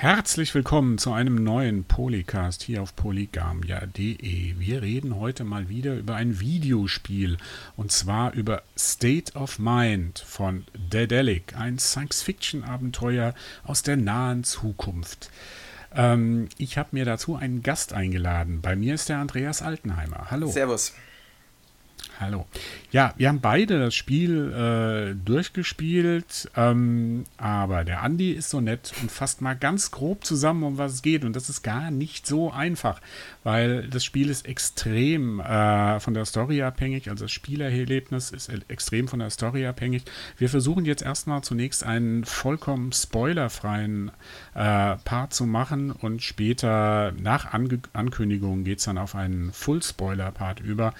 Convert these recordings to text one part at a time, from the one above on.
Herzlich willkommen zu einem neuen Polycast hier auf polygamia.de. Wir reden heute mal wieder über ein Videospiel und zwar über State of Mind von Daedalic, ein Science-Fiction-Abenteuer aus der nahen Zukunft. Ähm, ich habe mir dazu einen Gast eingeladen. Bei mir ist der Andreas Altenheimer. Hallo. Servus. Hallo. Ja, wir haben beide das Spiel äh, durchgespielt, ähm, aber der Andi ist so nett und fasst mal ganz grob zusammen, um was es geht. Und das ist gar nicht so einfach, weil das Spiel ist extrem äh, von der Story abhängig, also das Spielerlebnis ist extrem von der Story abhängig. Wir versuchen jetzt erstmal zunächst einen vollkommen spoilerfreien äh, Part zu machen und später nach Ange Ankündigung geht es dann auf einen Full-Spoiler-Part über.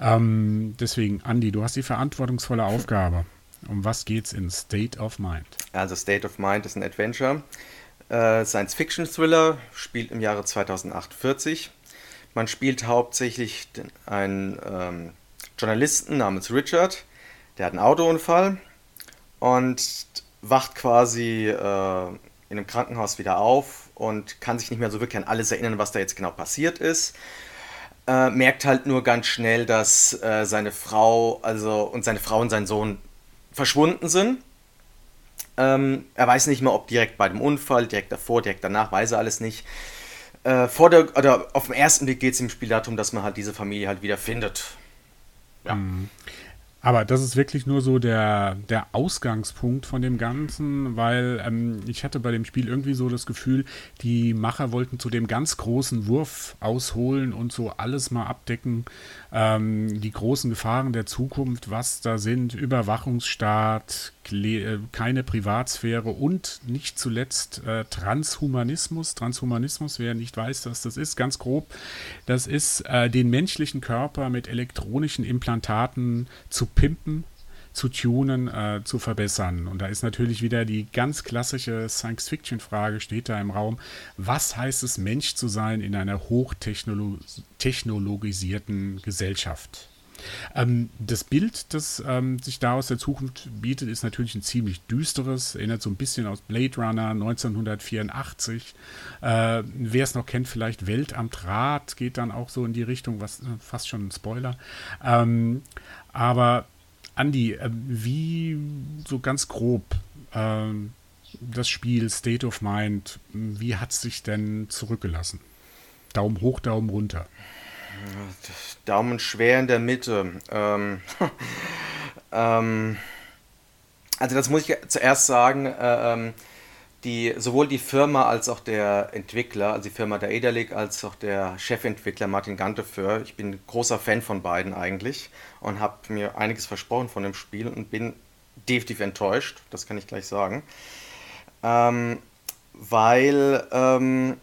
Ähm, deswegen, Andy, du hast die verantwortungsvolle Aufgabe. Um was geht's in State of Mind? Also State of Mind ist ein Adventure. Äh, Science-Fiction-Thriller, spielt im Jahre 2048. Man spielt hauptsächlich einen ähm, Journalisten namens Richard, der hat einen Autounfall und wacht quasi äh, in einem Krankenhaus wieder auf und kann sich nicht mehr so wirklich an alles erinnern, was da jetzt genau passiert ist äh, merkt halt nur ganz schnell, dass äh, seine Frau, also und seine Frau und sein Sohn verschwunden sind. Ähm, er weiß nicht mehr, ob direkt bei dem Unfall, direkt davor, direkt danach, weiß er alles nicht. Äh, vor der, oder auf den ersten Blick geht es im Spiel darum, dass man halt diese Familie halt wieder findet. Ja. Mhm. Aber das ist wirklich nur so der, der Ausgangspunkt von dem Ganzen, weil ähm, ich hatte bei dem Spiel irgendwie so das Gefühl, die Macher wollten zu dem ganz großen Wurf ausholen und so alles mal abdecken, ähm, die großen Gefahren der Zukunft, was da sind, Überwachungsstaat, äh, keine Privatsphäre und nicht zuletzt äh, Transhumanismus. Transhumanismus, wer nicht weiß, was das ist, ganz grob, das ist äh, den menschlichen Körper mit elektronischen Implantaten zu pimpen, zu tunen, äh, zu verbessern. Und da ist natürlich wieder die ganz klassische Science-Fiction-Frage, steht da im Raum, was heißt es, Mensch zu sein in einer hochtechnologisierten Gesellschaft? Ähm, das Bild, das ähm, sich da aus der Zukunft bietet, ist natürlich ein ziemlich düsteres, erinnert so ein bisschen aus Blade Runner 1984. Äh, Wer es noch kennt, vielleicht Welt am Draht geht dann auch so in die Richtung, was äh, fast schon ein Spoiler. Ähm, aber Andy, äh, wie so ganz grob ähm, das Spiel State of Mind, wie hat es sich denn zurückgelassen? Daumen hoch, Daumen runter. Daumen schwer in der Mitte. Ähm, ähm, also das muss ich zuerst sagen, äh, ähm, die, sowohl die Firma als auch der Entwickler, also die Firma der Edalik, als auch der Chefentwickler Martin Ganteföhr, ich bin großer Fan von beiden eigentlich und habe mir einiges versprochen von dem Spiel und bin definitiv enttäuscht, das kann ich gleich sagen. Ähm, weil, ähm,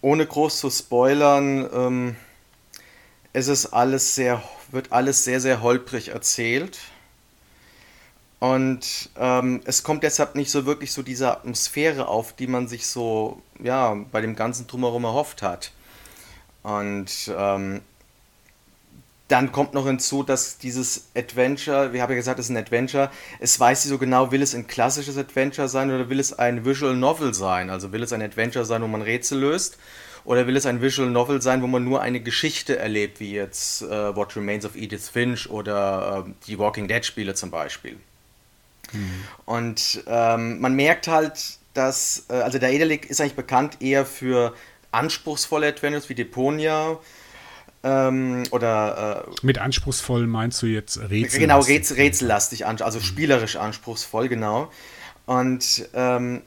ohne groß zu spoilern, ähm, es ist alles sehr, wird alles sehr, sehr holprig erzählt. Und ähm, es kommt deshalb nicht so wirklich so diese Atmosphäre auf, die man sich so, ja, bei dem ganzen Drumherum erhofft hat. Und ähm, dann kommt noch hinzu, dass dieses Adventure, wir haben ja gesagt, es ist ein Adventure, es weiß nicht so genau, will es ein klassisches Adventure sein oder will es ein Visual Novel sein? Also will es ein Adventure sein, wo man Rätsel löst? Oder will es ein Visual Novel sein, wo man nur eine Geschichte erlebt, wie jetzt äh, What Remains of Edith Finch oder äh, die Walking Dead Spiele zum Beispiel? Mhm. Und ähm, man merkt halt, dass, äh, also der Edelic ist eigentlich bekannt eher für anspruchsvolle Adventures wie Deponia. Ähm, oder äh, mit anspruchsvoll meinst du jetzt rätsellastig? Genau, rätsel, rätsellastig, also mhm. spielerisch anspruchsvoll, genau. Und ähm,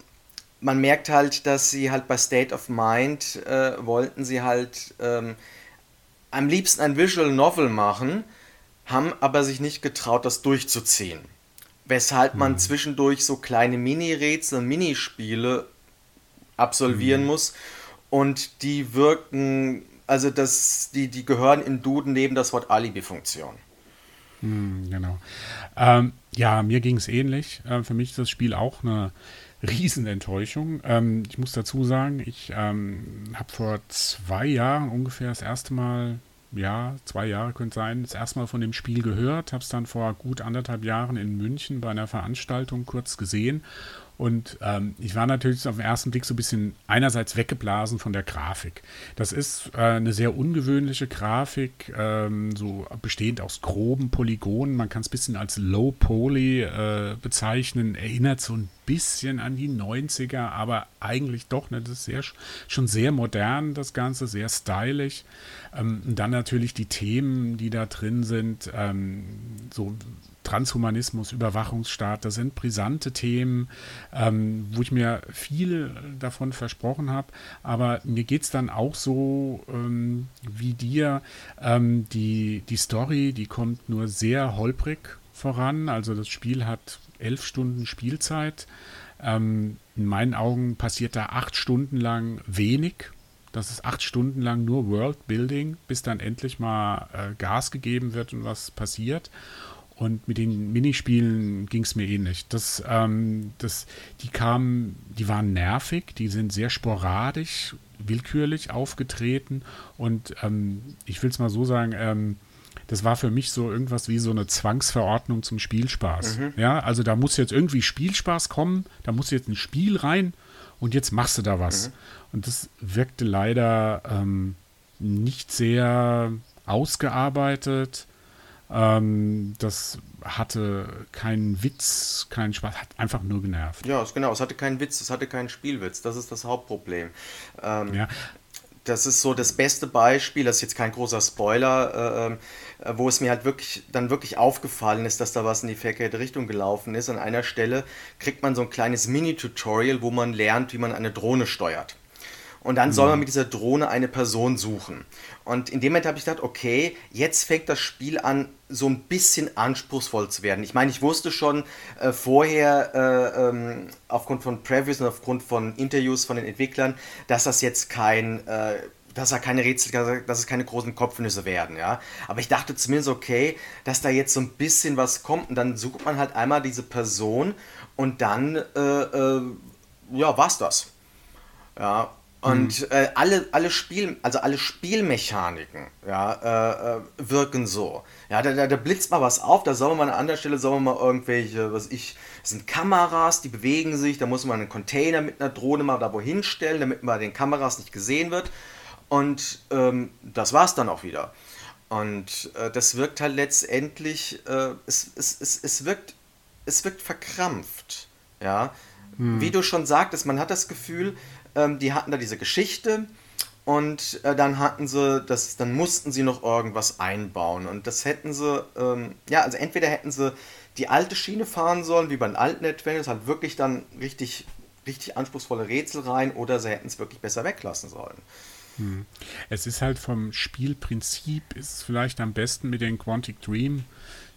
man merkt halt, dass sie halt bei State of Mind äh, wollten sie halt ähm, am liebsten ein Visual Novel machen, haben aber sich nicht getraut, das durchzuziehen. Weshalb man mhm. zwischendurch so kleine Mini-Rätsel, Minispiele absolvieren mhm. muss und die wirken, also das, die, die gehören im Duden neben das Wort Alibi-Funktion. Mhm, genau. Ähm, ja, mir ging es ähnlich. Äh, für mich ist das Spiel auch eine Riesenenttäuschung. Ähm, ich muss dazu sagen, ich ähm, habe vor zwei Jahren ungefähr das erste Mal, ja, zwei Jahre könnte sein, das erste Mal von dem Spiel gehört, habe es dann vor gut anderthalb Jahren in München bei einer Veranstaltung kurz gesehen Und ähm, ich war natürlich auf den ersten Blick so ein bisschen einerseits weggeblasen von der Grafik. Das ist äh, eine sehr ungewöhnliche Grafik, ähm, so bestehend aus groben Polygonen. Man kann es ein bisschen als Low Poly äh, bezeichnen. Erinnert so ein bisschen an die 90er, aber eigentlich doch nicht. Das ist sehr, schon sehr modern, das Ganze, sehr stylisch. Ähm, und dann natürlich die Themen, die da drin sind, ähm, so Transhumanismus, Überwachungsstaat, das sind brisante Themen, ähm, wo ich mir viel davon versprochen habe. Aber mir geht es dann auch so ähm, wie dir. Ähm, die, die Story, die kommt nur sehr holprig voran. Also das Spiel hat elf Stunden Spielzeit. Ähm, in meinen Augen passiert da acht Stunden lang wenig. Das ist acht Stunden lang nur Worldbuilding, bis dann endlich mal äh, Gas gegeben wird und was passiert. Und mit den Minispielen ging es mir ähnlich. Das, ähm, das, die kamen, die waren nervig, die sind sehr sporadisch, willkürlich aufgetreten. Und ähm, ich will es mal so sagen, ähm, das war für mich so irgendwas wie so eine Zwangsverordnung zum Spielspaß. Mhm. Ja, also da muss jetzt irgendwie Spielspaß kommen, da muss jetzt ein Spiel rein und jetzt machst du da was. Mhm. Und das wirkte leider ähm, nicht sehr ausgearbeitet ähm, das hatte keinen Witz, keinen Spaß, hat einfach nur genervt. Ja, genau, es hatte keinen Witz, es hatte keinen Spielwitz. Das ist das Hauptproblem. Ähm, ja. Das ist so das beste Beispiel, das ist jetzt kein großer Spoiler, äh, äh, wo es mir halt wirklich dann wirklich aufgefallen ist, dass da was in die verkehrte Richtung gelaufen ist. An einer Stelle kriegt man so ein kleines Mini-Tutorial, wo man lernt, wie man eine Drohne steuert. Und dann soll man mhm. mit dieser Drohne eine Person suchen. Und in dem Moment habe ich gedacht, okay, jetzt fängt das Spiel an, so ein bisschen anspruchsvoll zu werden. Ich meine, ich wusste schon äh, vorher, äh, ähm, aufgrund von Previews und aufgrund von Interviews von den Entwicklern, dass das jetzt kein, äh, dass da keine Rätsel, dass es keine großen Kopfnüsse werden, ja. Aber ich dachte zumindest, okay, dass da jetzt so ein bisschen was kommt und dann sucht man halt einmal diese Person und dann, äh, äh, ja, war's das. Ja, und mhm. äh, alle, alle Spiel, also alle Spielmechaniken ja, äh, äh, wirken so. Ja, da, da, da, blitzt mal was auf, da soll man mal an einer anderen Stelle, soll man mal irgendwelche, was ich, das sind Kameras, die bewegen sich, da muss man einen Container mit einer Drohne mal da wohin stellen, damit man den Kameras nicht gesehen wird. Und ähm, das war's dann auch wieder. Und äh, das wirkt halt letztendlich, äh, es, es, es, es, wirkt, es wirkt verkrampft. Ja. Mhm. Wie du schon sagtest, man hat das Gefühl, ähm, die hatten da diese Geschichte und äh, dann hatten sie das, dann mussten sie noch irgendwas einbauen und das hätten sie, ähm, ja, also entweder hätten sie die alte Schiene fahren sollen, wie beim alten Adventures, halt wirklich dann richtig, richtig anspruchsvolle Rätsel rein oder sie hätten es wirklich besser weglassen sollen. Hm. Es ist halt vom Spielprinzip, ist es vielleicht am besten mit den Quantic Dream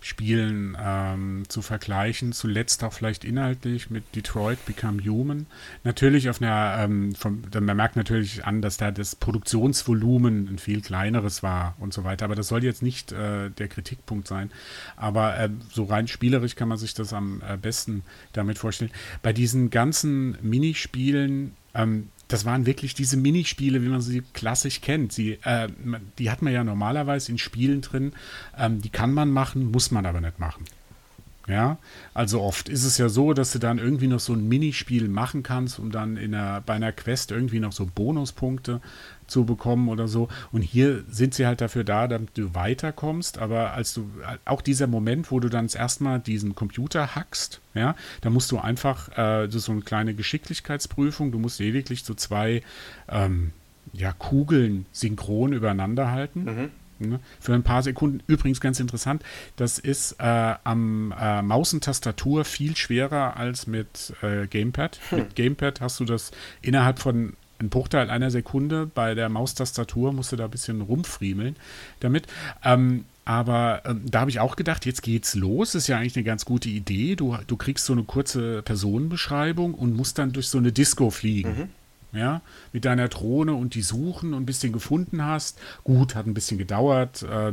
Spielen ähm, zu vergleichen. Zuletzt auch vielleicht inhaltlich mit Detroit Become Human. Natürlich auf einer, ähm, vom, man merkt natürlich an, dass da das Produktionsvolumen ein viel kleineres war und so weiter. Aber das soll jetzt nicht äh, der Kritikpunkt sein. Aber äh, so rein spielerisch kann man sich das am äh, besten damit vorstellen. Bei diesen ganzen Minispielen ähm, das waren wirklich diese Minispiele, wie man sie klassisch kennt. Sie, äh, die hat man ja normalerweise in Spielen drin. Ähm, die kann man machen, muss man aber nicht machen. Ja, also oft ist es ja so, dass du dann irgendwie noch so ein Minispiel machen kannst, um dann in einer, bei einer Quest irgendwie noch so Bonuspunkte zu bekommen oder so. Und hier sind sie halt dafür da, damit du weiterkommst. Aber als du, auch dieser Moment, wo du dann erstmal diesen Computer hackst, ja, da musst du einfach, äh, das ist so eine kleine Geschicklichkeitsprüfung, du musst lediglich so zwei ähm, ja, Kugeln synchron übereinander halten. Mhm. Ne? Für ein paar Sekunden. Übrigens ganz interessant, das ist äh, am äh, Mausentastatur viel schwerer als mit äh, Gamepad. Hm. Mit Gamepad hast du das innerhalb von ein Bruchteil einer Sekunde. Bei der Maustastatur musst du da ein bisschen rumfriemeln damit. Ähm, aber ähm, da habe ich auch gedacht, jetzt geht's los. Ist ja eigentlich eine ganz gute Idee. Du, du kriegst so eine kurze Personenbeschreibung und musst dann durch so eine Disco fliegen. Mhm ja, mit deiner Drohne und die suchen und bis den gefunden hast. Gut, hat ein bisschen gedauert, äh,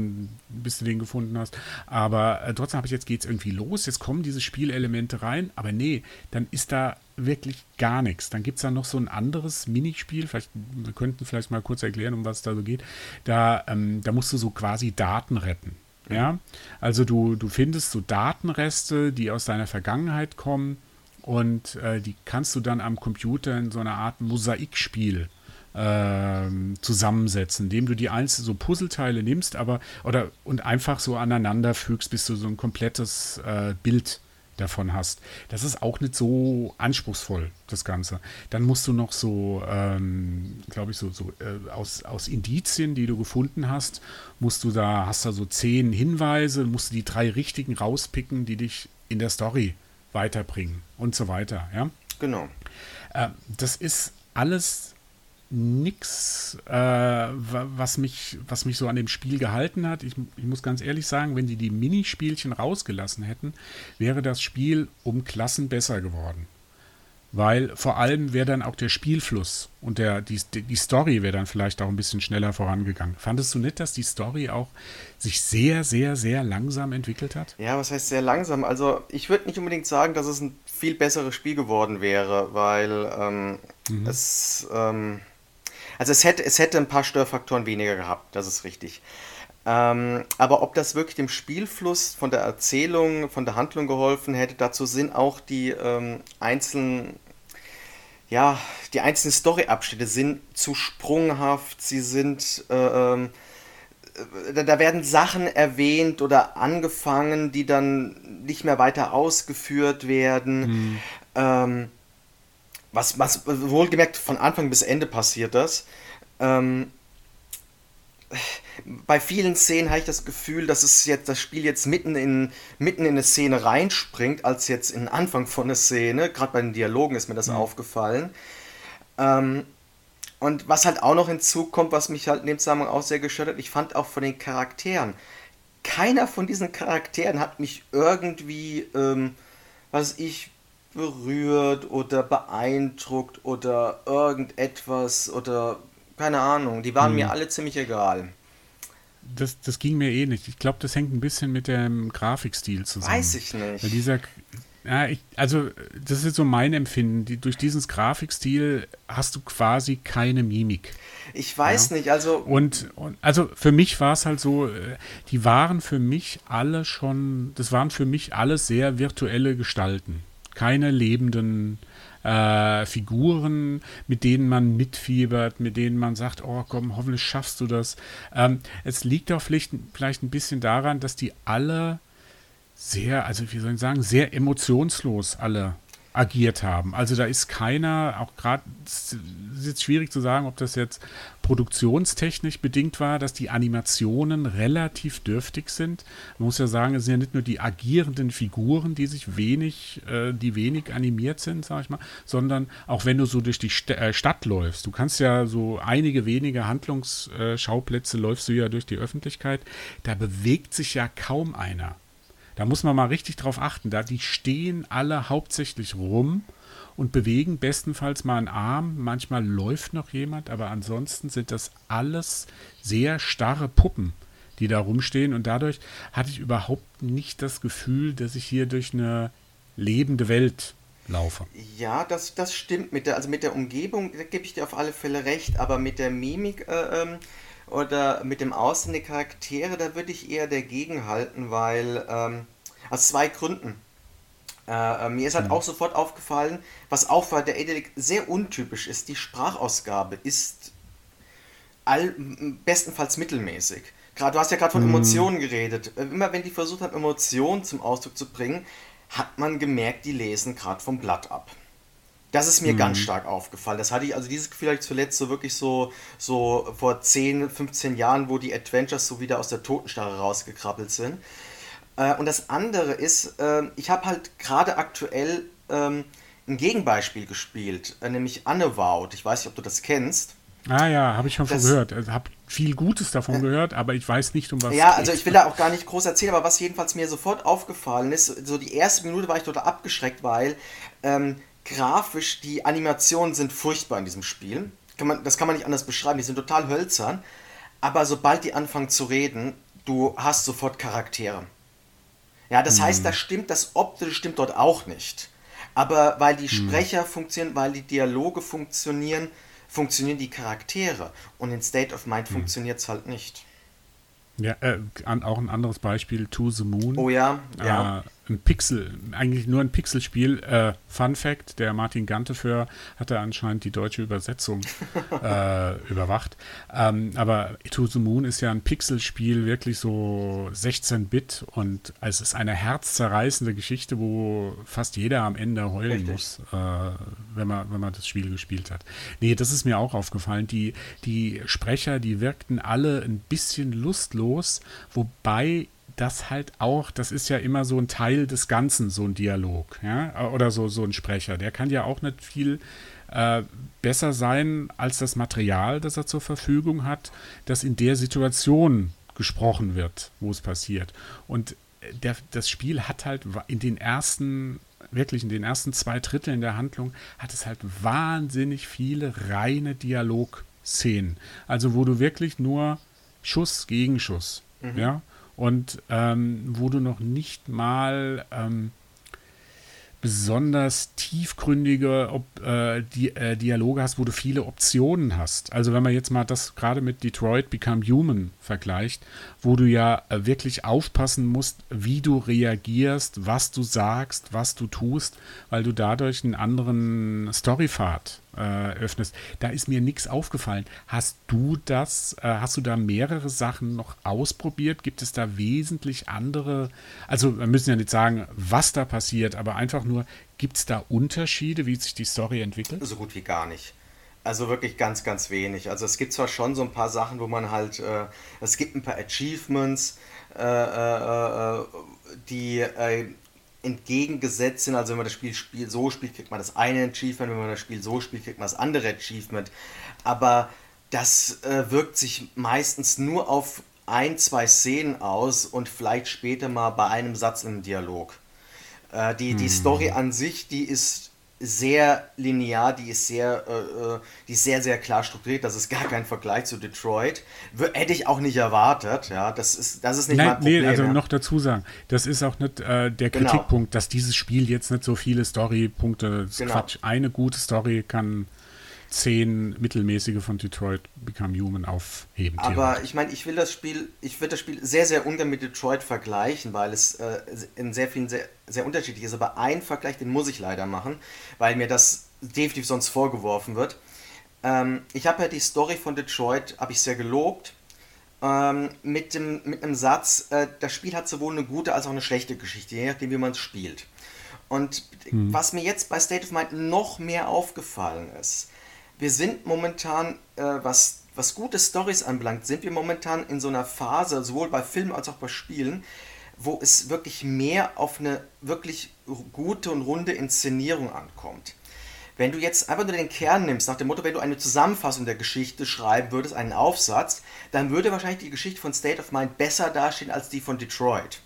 bis du den gefunden hast, aber äh, trotzdem habe ich jetzt geht's irgendwie los, jetzt kommen diese Spielelemente rein, aber nee, dann ist da wirklich gar nichts. Dann gibt es da noch so ein anderes Minispiel, vielleicht, wir könnten vielleicht mal kurz erklären, um was es da so geht. Da, ähm, da musst du so quasi Daten retten. Ja, also du, du findest so Datenreste, die aus deiner Vergangenheit kommen und äh, die kannst du dann am Computer in so einer Art Mosaikspiel ähm, zusammensetzen, indem du die einzelnen so Puzzleteile nimmst, aber oder und einfach so aneinander fügst, bis du so ein komplettes äh, Bild davon hast. Das ist auch nicht so anspruchsvoll, das Ganze. Dann musst du noch so, ähm, glaube ich, so, so äh, aus, aus Indizien, die du gefunden hast, musst du da, hast da so zehn Hinweise, musst du die drei richtigen rauspicken, die dich in der Story weiterbringen und so weiter, ja. Genau. Äh, das ist alles nichts, äh, was, mich, was mich so an dem Spiel gehalten hat. Ich, ich, muss ganz ehrlich sagen, wenn die die Minispielchen rausgelassen hätten, wäre das Spiel um Klassen besser geworden. Weil vor allem wäre dann auch der Spielfluss und der, die, die Story wäre dann vielleicht auch ein bisschen schneller vorangegangen. Fandest du nicht, dass die Story auch sich sehr, sehr, sehr langsam entwickelt hat? Ja, was heißt sehr langsam? Also ich würde nicht unbedingt sagen, dass es ein viel besseres Spiel geworden wäre, weil ähm, mhm. es... Ähm also es hätte, es hätte ein paar Störfaktoren weniger gehabt, das ist richtig. Ähm, aber ob das wirklich dem Spielfluss von der Erzählung, von der Handlung geholfen hätte, dazu sind auch die ähm, einzelnen, ja, die einzelnen Story-Abschnitte sind zu sprunghaft, sie sind, äh, ähm, äh, da werden Sachen erwähnt oder angefangen, die dann nicht mehr weiter ausgeführt werden. Mhm. Ähm, was, was wohlgemerkt von Anfang bis Ende passiert das. Ähm, bei vielen Szenen habe ich das Gefühl, dass es jetzt das Spiel jetzt mitten in, mitten in eine Szene reinspringt, als jetzt in den Anfang von einer Szene. Gerade bei den Dialogen ist mir das mhm. aufgefallen. Ähm, und was halt auch noch hinzukommt, was mich halt in dem Zusammenhang auch sehr gestört hat, ich fand auch von den Charakteren, keiner von diesen Charakteren hat mich irgendwie, ähm, was ich, berührt oder beeindruckt oder irgendetwas oder keine Ahnung. Die waren hm. mir alle ziemlich egal. Das, das ging mir eh nicht. Ich glaube, das hängt ein bisschen mit dem Grafikstil zusammen. Weiß ich nicht. Weil dieser, ja, ich, also das ist so mein Empfinden. Die, durch diesen Grafikstil hast du quasi keine Mimik. Ich weiß ja. nicht, also. Und, und also für mich war es halt so, äh, die waren für mich alle schon, das waren für mich alle sehr virtuelle Gestalten keine lebenden äh, Figuren, mit denen man mitfiebert, mit denen man sagt, oh komm, hoffentlich schaffst du das. Ähm, es liegt auch vielleicht, vielleicht ein bisschen daran, dass die alle sehr, also wie soll ich sagen, sehr emotionslos alle agiert haben. Also da ist keiner, auch gerade, es ist jetzt schwierig zu sagen, ob das jetzt produktionstechnisch bedingt war, dass die Animationen relativ dürftig sind. Man muss ja sagen, es sind ja nicht nur die agierenden Figuren, die sich wenig, äh, die wenig animiert sind, sag ich mal, sondern auch wenn du so durch die St äh, Stadt läufst. Du kannst ja so einige wenige Handlungsschauplätze läufst du ja durch die Öffentlichkeit. Da bewegt sich ja kaum einer. Da muss man mal richtig drauf achten. Da die stehen alle hauptsächlich rum und bewegen bestenfalls mal einen Arm. Manchmal läuft noch jemand, aber ansonsten sind das alles sehr starre Puppen, die da rumstehen. Und dadurch hatte ich überhaupt nicht das Gefühl, dass ich hier durch eine lebende Welt laufe. Ja, das, das stimmt. Mit der, also mit der Umgebung, da gebe ich dir auf alle Fälle recht, aber mit der Mimik äh, ähm, oder mit dem Aussehen der Charaktere, da würde ich eher dagegen halten, weil ähm, aus zwei Gründen. Äh, äh mir ist halt mhm. auch sofort aufgefallen, was auch bei der Edelic sehr untypisch ist, die Sprachausgabe ist all, bestenfalls mittelmäßig. Gerade, du hast ja gerade von mhm. Emotionen geredet. Äh, immer wenn die versucht haben, Emotionen zum Ausdruck zu bringen, hat man gemerkt, die lesen gerade vom Blatt ab. Das ist mir mhm. ganz stark aufgefallen. Das hatte ich, also dieses Gefühl hatte ich zuletzt so wirklich so, so vor 10, 15 Jahren, wo die Adventures so wieder aus der Totenstarre rausgekrabbelt sind. Äh, und das andere ist, äh, ich habe halt gerade aktuell ähm, ein Gegenbeispiel gespielt, äh, nämlich Unavowed. Ich weiß nicht, ob du das kennst. Ah ja, habe ich schon das, gehört. Ich also, habe viel Gutes davon äh, gehört, aber ich weiß nicht, um was es Ja, also ich will da auch gar nicht groß erzählen, aber was jedenfalls mir sofort aufgefallen ist, so die erste Minute war ich total abgeschreckt, weil ähm, grafisch die Animationen sind furchtbar in diesem Spiel. Kann man, das kann man nicht anders beschreiben. Die sind total hölzern. Aber sobald die anfangen zu reden, du hast sofort Charaktere. Ja, das mhm. heißt, das stimmt, das Optische stimmt dort auch nicht. Aber weil die mhm. Sprecher mhm. funktionieren, weil die Dialoge funktionieren, funktionieren die Charaktere. Und in State of Mind mhm. funktioniert es halt nicht. Ja, äh, an, auch ein anderes Beispiel, To the Moon. Oh ja, ja. Ein Pixel, eigentlich nur ein Pixelspiel. Äh, Fun Fact: Der Martin Ganteföhr hatte anscheinend die deutsche Übersetzung äh, überwacht. Ähm, aber To the Moon ist ja ein Pixelspiel, wirklich so 16-Bit und es ist eine herzzerreißende Geschichte, wo fast jeder am Ende heulen Richtig. muss, äh, wenn, man, wenn man das Spiel gespielt hat. Nee, das ist mir auch aufgefallen. Die, die Sprecher, die wirkten alle ein bisschen lustlos, wobei das halt auch, das ist ja immer so ein Teil des Ganzen, so ein Dialog, ja, oder so, so ein Sprecher. Der kann ja auch nicht viel äh, besser sein als das Material, das er zur Verfügung hat, das in der Situation gesprochen wird, wo es passiert. Und der, das Spiel hat halt in den ersten, wirklich in den ersten zwei Dritteln der Handlung, hat es halt wahnsinnig viele reine Dialogszenen. Also wo du wirklich nur Schuss gegen Schuss, mhm. ja, und ähm, wo du noch nicht mal ähm, besonders tiefgründige Ob, äh, die, äh, Dialoge hast, wo du viele Optionen hast. Also wenn man jetzt mal das gerade mit Detroit Become Human vergleicht, wo du ja äh, wirklich aufpassen musst, wie du reagierst, was du sagst, was du tust, weil du dadurch einen anderen Storypfad äh, öffnest. Da ist mir nichts aufgefallen. Hast du das, äh, hast du da mehrere Sachen noch ausprobiert? Gibt es da wesentlich andere, also wir müssen ja nicht sagen, was da passiert, aber einfach nur, gibt es da Unterschiede, wie sich die Story entwickelt? So gut wie gar nicht. Also wirklich ganz, ganz wenig. Also es gibt zwar schon so ein paar Sachen, wo man halt, äh, es gibt ein paar Achievements, äh, äh, äh die entgegengesetzt sind. Also wenn man das Spiel, Spiel so spielt, kriegt man das eine Achievement, wenn man das Spiel so spielt, kriegt man das andere Achievement. Aber das äh, wirkt sich meistens nur auf ein, zwei Szenen aus und vielleicht später mal bei einem Satz im Dialog. Äh, die, hm. die Story an sich, die ist sehr linear, die ist sehr, äh, äh, die ist sehr, sehr klar strukturiert. Das ist gar kein Vergleich zu Detroit. Hätte ich auch nicht erwartet. Ja, das ist, das ist nicht Nein, mein Problem. Nee, also ja. noch dazu sagen, das ist auch nicht äh, der genau. Kritikpunkt, dass dieses Spiel jetzt nicht so viele Storypunkte, genau. Quatsch. Eine gute Story kann zehn mittelmäßige von Detroit Become Human aufheben. Aber ich meine, ich will das Spiel, ich würde das Spiel sehr, sehr ungern mit Detroit vergleichen, weil es äh, in sehr vielen sehr, sehr unterschiedlich ist. Aber ein Vergleich, den muss ich leider machen, weil mir das definitiv sonst vorgeworfen wird. Ähm, ich habe ja die Story von Detroit, habe ich sehr gelobt. Ähm, mit, dem, mit einem Satz, äh, das Spiel hat sowohl eine gute als auch eine schlechte Geschichte, je nachdem, wie man es spielt. Und mhm. was mir jetzt bei State of Mind noch mehr aufgefallen ist, wir sind momentan, äh, was, was gute Stories anbelangt, sind wir momentan in so einer Phase, sowohl bei Filmen als auch bei Spielen, wo es wirklich mehr auf eine wirklich gute und runde Inszenierung ankommt. Wenn du jetzt einfach nur den Kern nimmst, nach dem Motto, wenn du eine Zusammenfassung der Geschichte schreiben würdest, einen Aufsatz, dann würde wahrscheinlich die Geschichte von State of Mind besser dastehen als die von Detroit.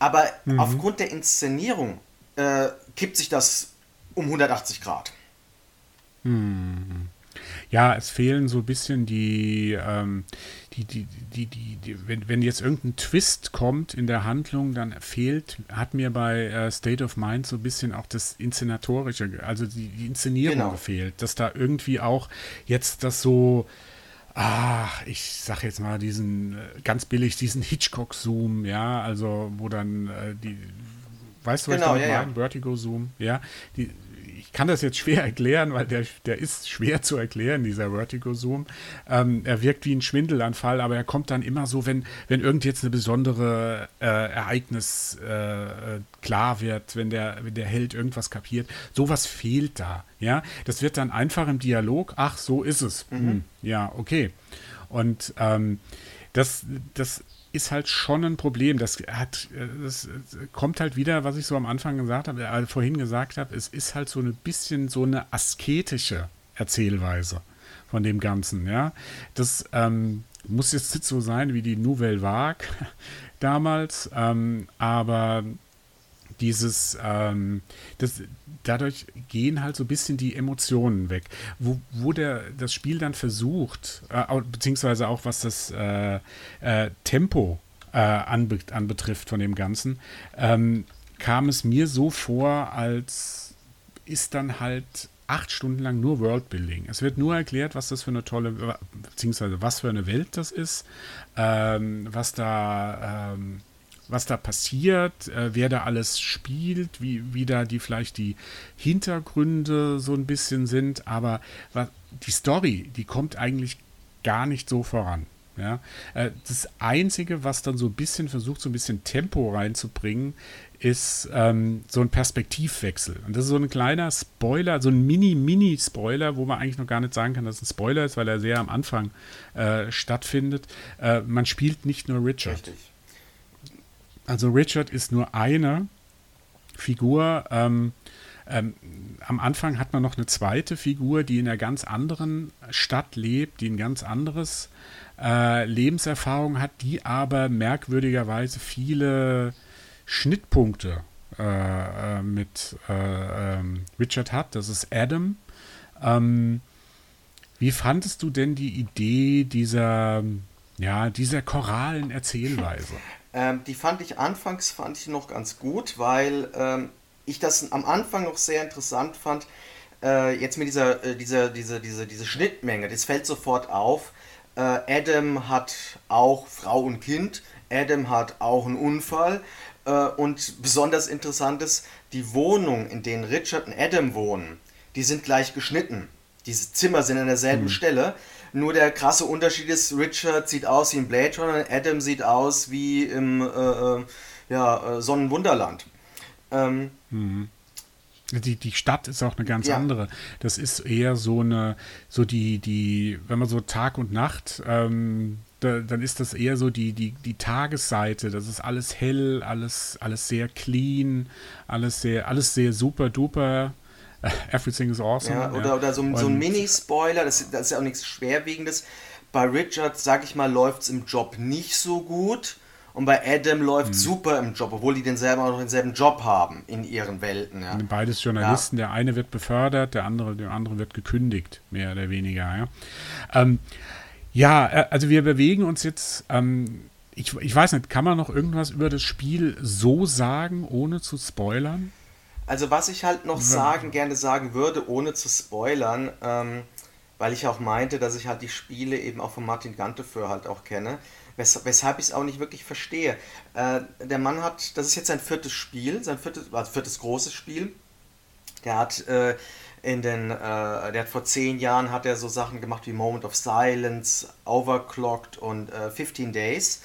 Aber mhm. aufgrund der Inszenierung äh, kippt sich das um 180 Grad. Hm. Ja, es fehlen so ein bisschen die, ähm, die, die, die, die, die, wenn, wenn jetzt irgendein Twist kommt in der Handlung, dann fehlt, hat mir bei äh, State of Mind so ein bisschen auch das Inszenatorische, also die, die Inszenierung genau. gefehlt, dass da irgendwie auch jetzt das so, ach, ich sag jetzt mal diesen, äh, ganz billig, diesen Hitchcock-Zoom, ja, also wo dann äh, die, weißt du, was genau, ich ja, meine? Ja. Vertigo-Zoom, ja, die, ich kann das jetzt schwer erklären, weil der, der ist schwer zu erklären, dieser Vertigo-Zoom. Ähm, er wirkt wie ein Schwindelanfall, aber er kommt dann immer so, wenn, wenn irgend jetzt eine besondere äh, Ereignis äh, klar wird, wenn der, wenn der Held irgendwas kapiert. Sowas fehlt da. Ja, das wird dann einfach im Dialog. Ach, so ist es. Mhm. Hm, ja, okay. Und ähm, das, das ist halt schon ein Problem. Das hat, das kommt halt wieder, was ich so am Anfang gesagt habe, äh, vorhin gesagt habe, es ist halt so ein bisschen so eine asketische Erzählweise von dem Ganzen, ja. Das ähm, muss jetzt nicht so sein wie die Nouvelle Vague damals, ähm, aber dieses, ähm, das, dadurch gehen halt so ein bisschen die Emotionen weg. Wo, wo der, das Spiel dann versucht, äh, beziehungsweise auch was das äh, äh, Tempo äh, anbe anbetrifft von dem Ganzen, ähm, kam es mir so vor, als ist dann halt acht Stunden lang nur Worldbuilding. Es wird nur erklärt, was das für eine tolle, beziehungsweise was für eine Welt das ist, ähm, was da ähm, was da passiert, äh, wer da alles spielt, wie, wie da die vielleicht die Hintergründe so ein bisschen sind, aber was, die Story, die kommt eigentlich gar nicht so voran. Ja, äh, das Einzige, was dann so ein bisschen versucht, so ein bisschen Tempo reinzubringen, ist ähm, so ein Perspektivwechsel. Und das ist so ein kleiner Spoiler, so ein Mini-Mini-Spoiler, wo man eigentlich noch gar nicht sagen kann, dass es ein Spoiler ist, weil er sehr am Anfang äh, stattfindet. Äh, man spielt nicht nur Richard. Richtig. Also Richard ist nur eine Figur. Ähm, ähm, am Anfang hat man noch eine zweite Figur, die in einer ganz anderen Stadt lebt, die ein ganz anderes äh, Lebenserfahrung hat, die aber merkwürdigerweise viele Schnittpunkte äh, äh, mit äh, ähm, Richard hat. Das ist Adam. Ähm, wie fandest du denn die Idee dieser, ja, dieser choralen Erzählweise? Ähm, die fand ich anfangs fand ich noch ganz gut, weil ähm, ich das am Anfang noch sehr interessant fand. Äh, jetzt mit dieser, äh, dieser, dieser, diese, diese Schnittmenge, das fällt sofort auf. Äh, Adam hat auch Frau und Kind. Adam hat auch einen Unfall. Äh, und besonders interessant ist, die Wohnung, in denen Richard und Adam wohnen, die sind gleich geschnitten. Diese Zimmer sind an derselben mhm. Stelle. Nur der krasse Unterschied ist, Richard sieht aus wie ein Blade Runner, Adam sieht aus wie im äh, äh ja, äh, Sonnenwunderland. Ähm, mhm. Die, die Stadt ist auch eine ganz ja. andere. Das ist eher so eine, so die, die, wenn man so Tag und Nacht ähm, da, dann ist das eher so die, die, die Tagesseite. Das ist alles hell, alles, alles sehr clean, alles sehr, alles sehr super duper. Everything is awesome. Ja, oder, ja. oder so, so ein Mini-Spoiler, das, das ist ja auch nichts Schwerwiegendes. Bei Richard, sag ich mal, läuft es im Job nicht so gut. Und bei Adam läuft hm. super im Job, obwohl die denselben auch noch denselben Job haben in ihren Welten. Ja. Beides Journalisten, ja. der eine wird befördert, der andere, der andere wird gekündigt, mehr oder weniger. Ja. Ähm, ja, äh, also wir bewegen uns jetzt, ähm, ich, ich weiß nicht, kann man noch irgendwas über das Spiel so sagen, ohne zu spoilern? Also was ich halt noch sagen, gerne sagen würde, ohne zu spoilern, ähm, weil ich auch meinte, dass ich halt die Spiele eben auch von Martin Ganteföhr halt auch kenne, wes weshalb ich es auch nicht wirklich verstehe. Äh, der Mann hat, das ist jetzt sein viertes Spiel, sein viertes, also viertes großes Spiel. Der hat äh, in den, äh, der hat vor zehn Jahren hat er so Sachen gemacht wie Moment of Silence, Overclocked und äh, 15 Days.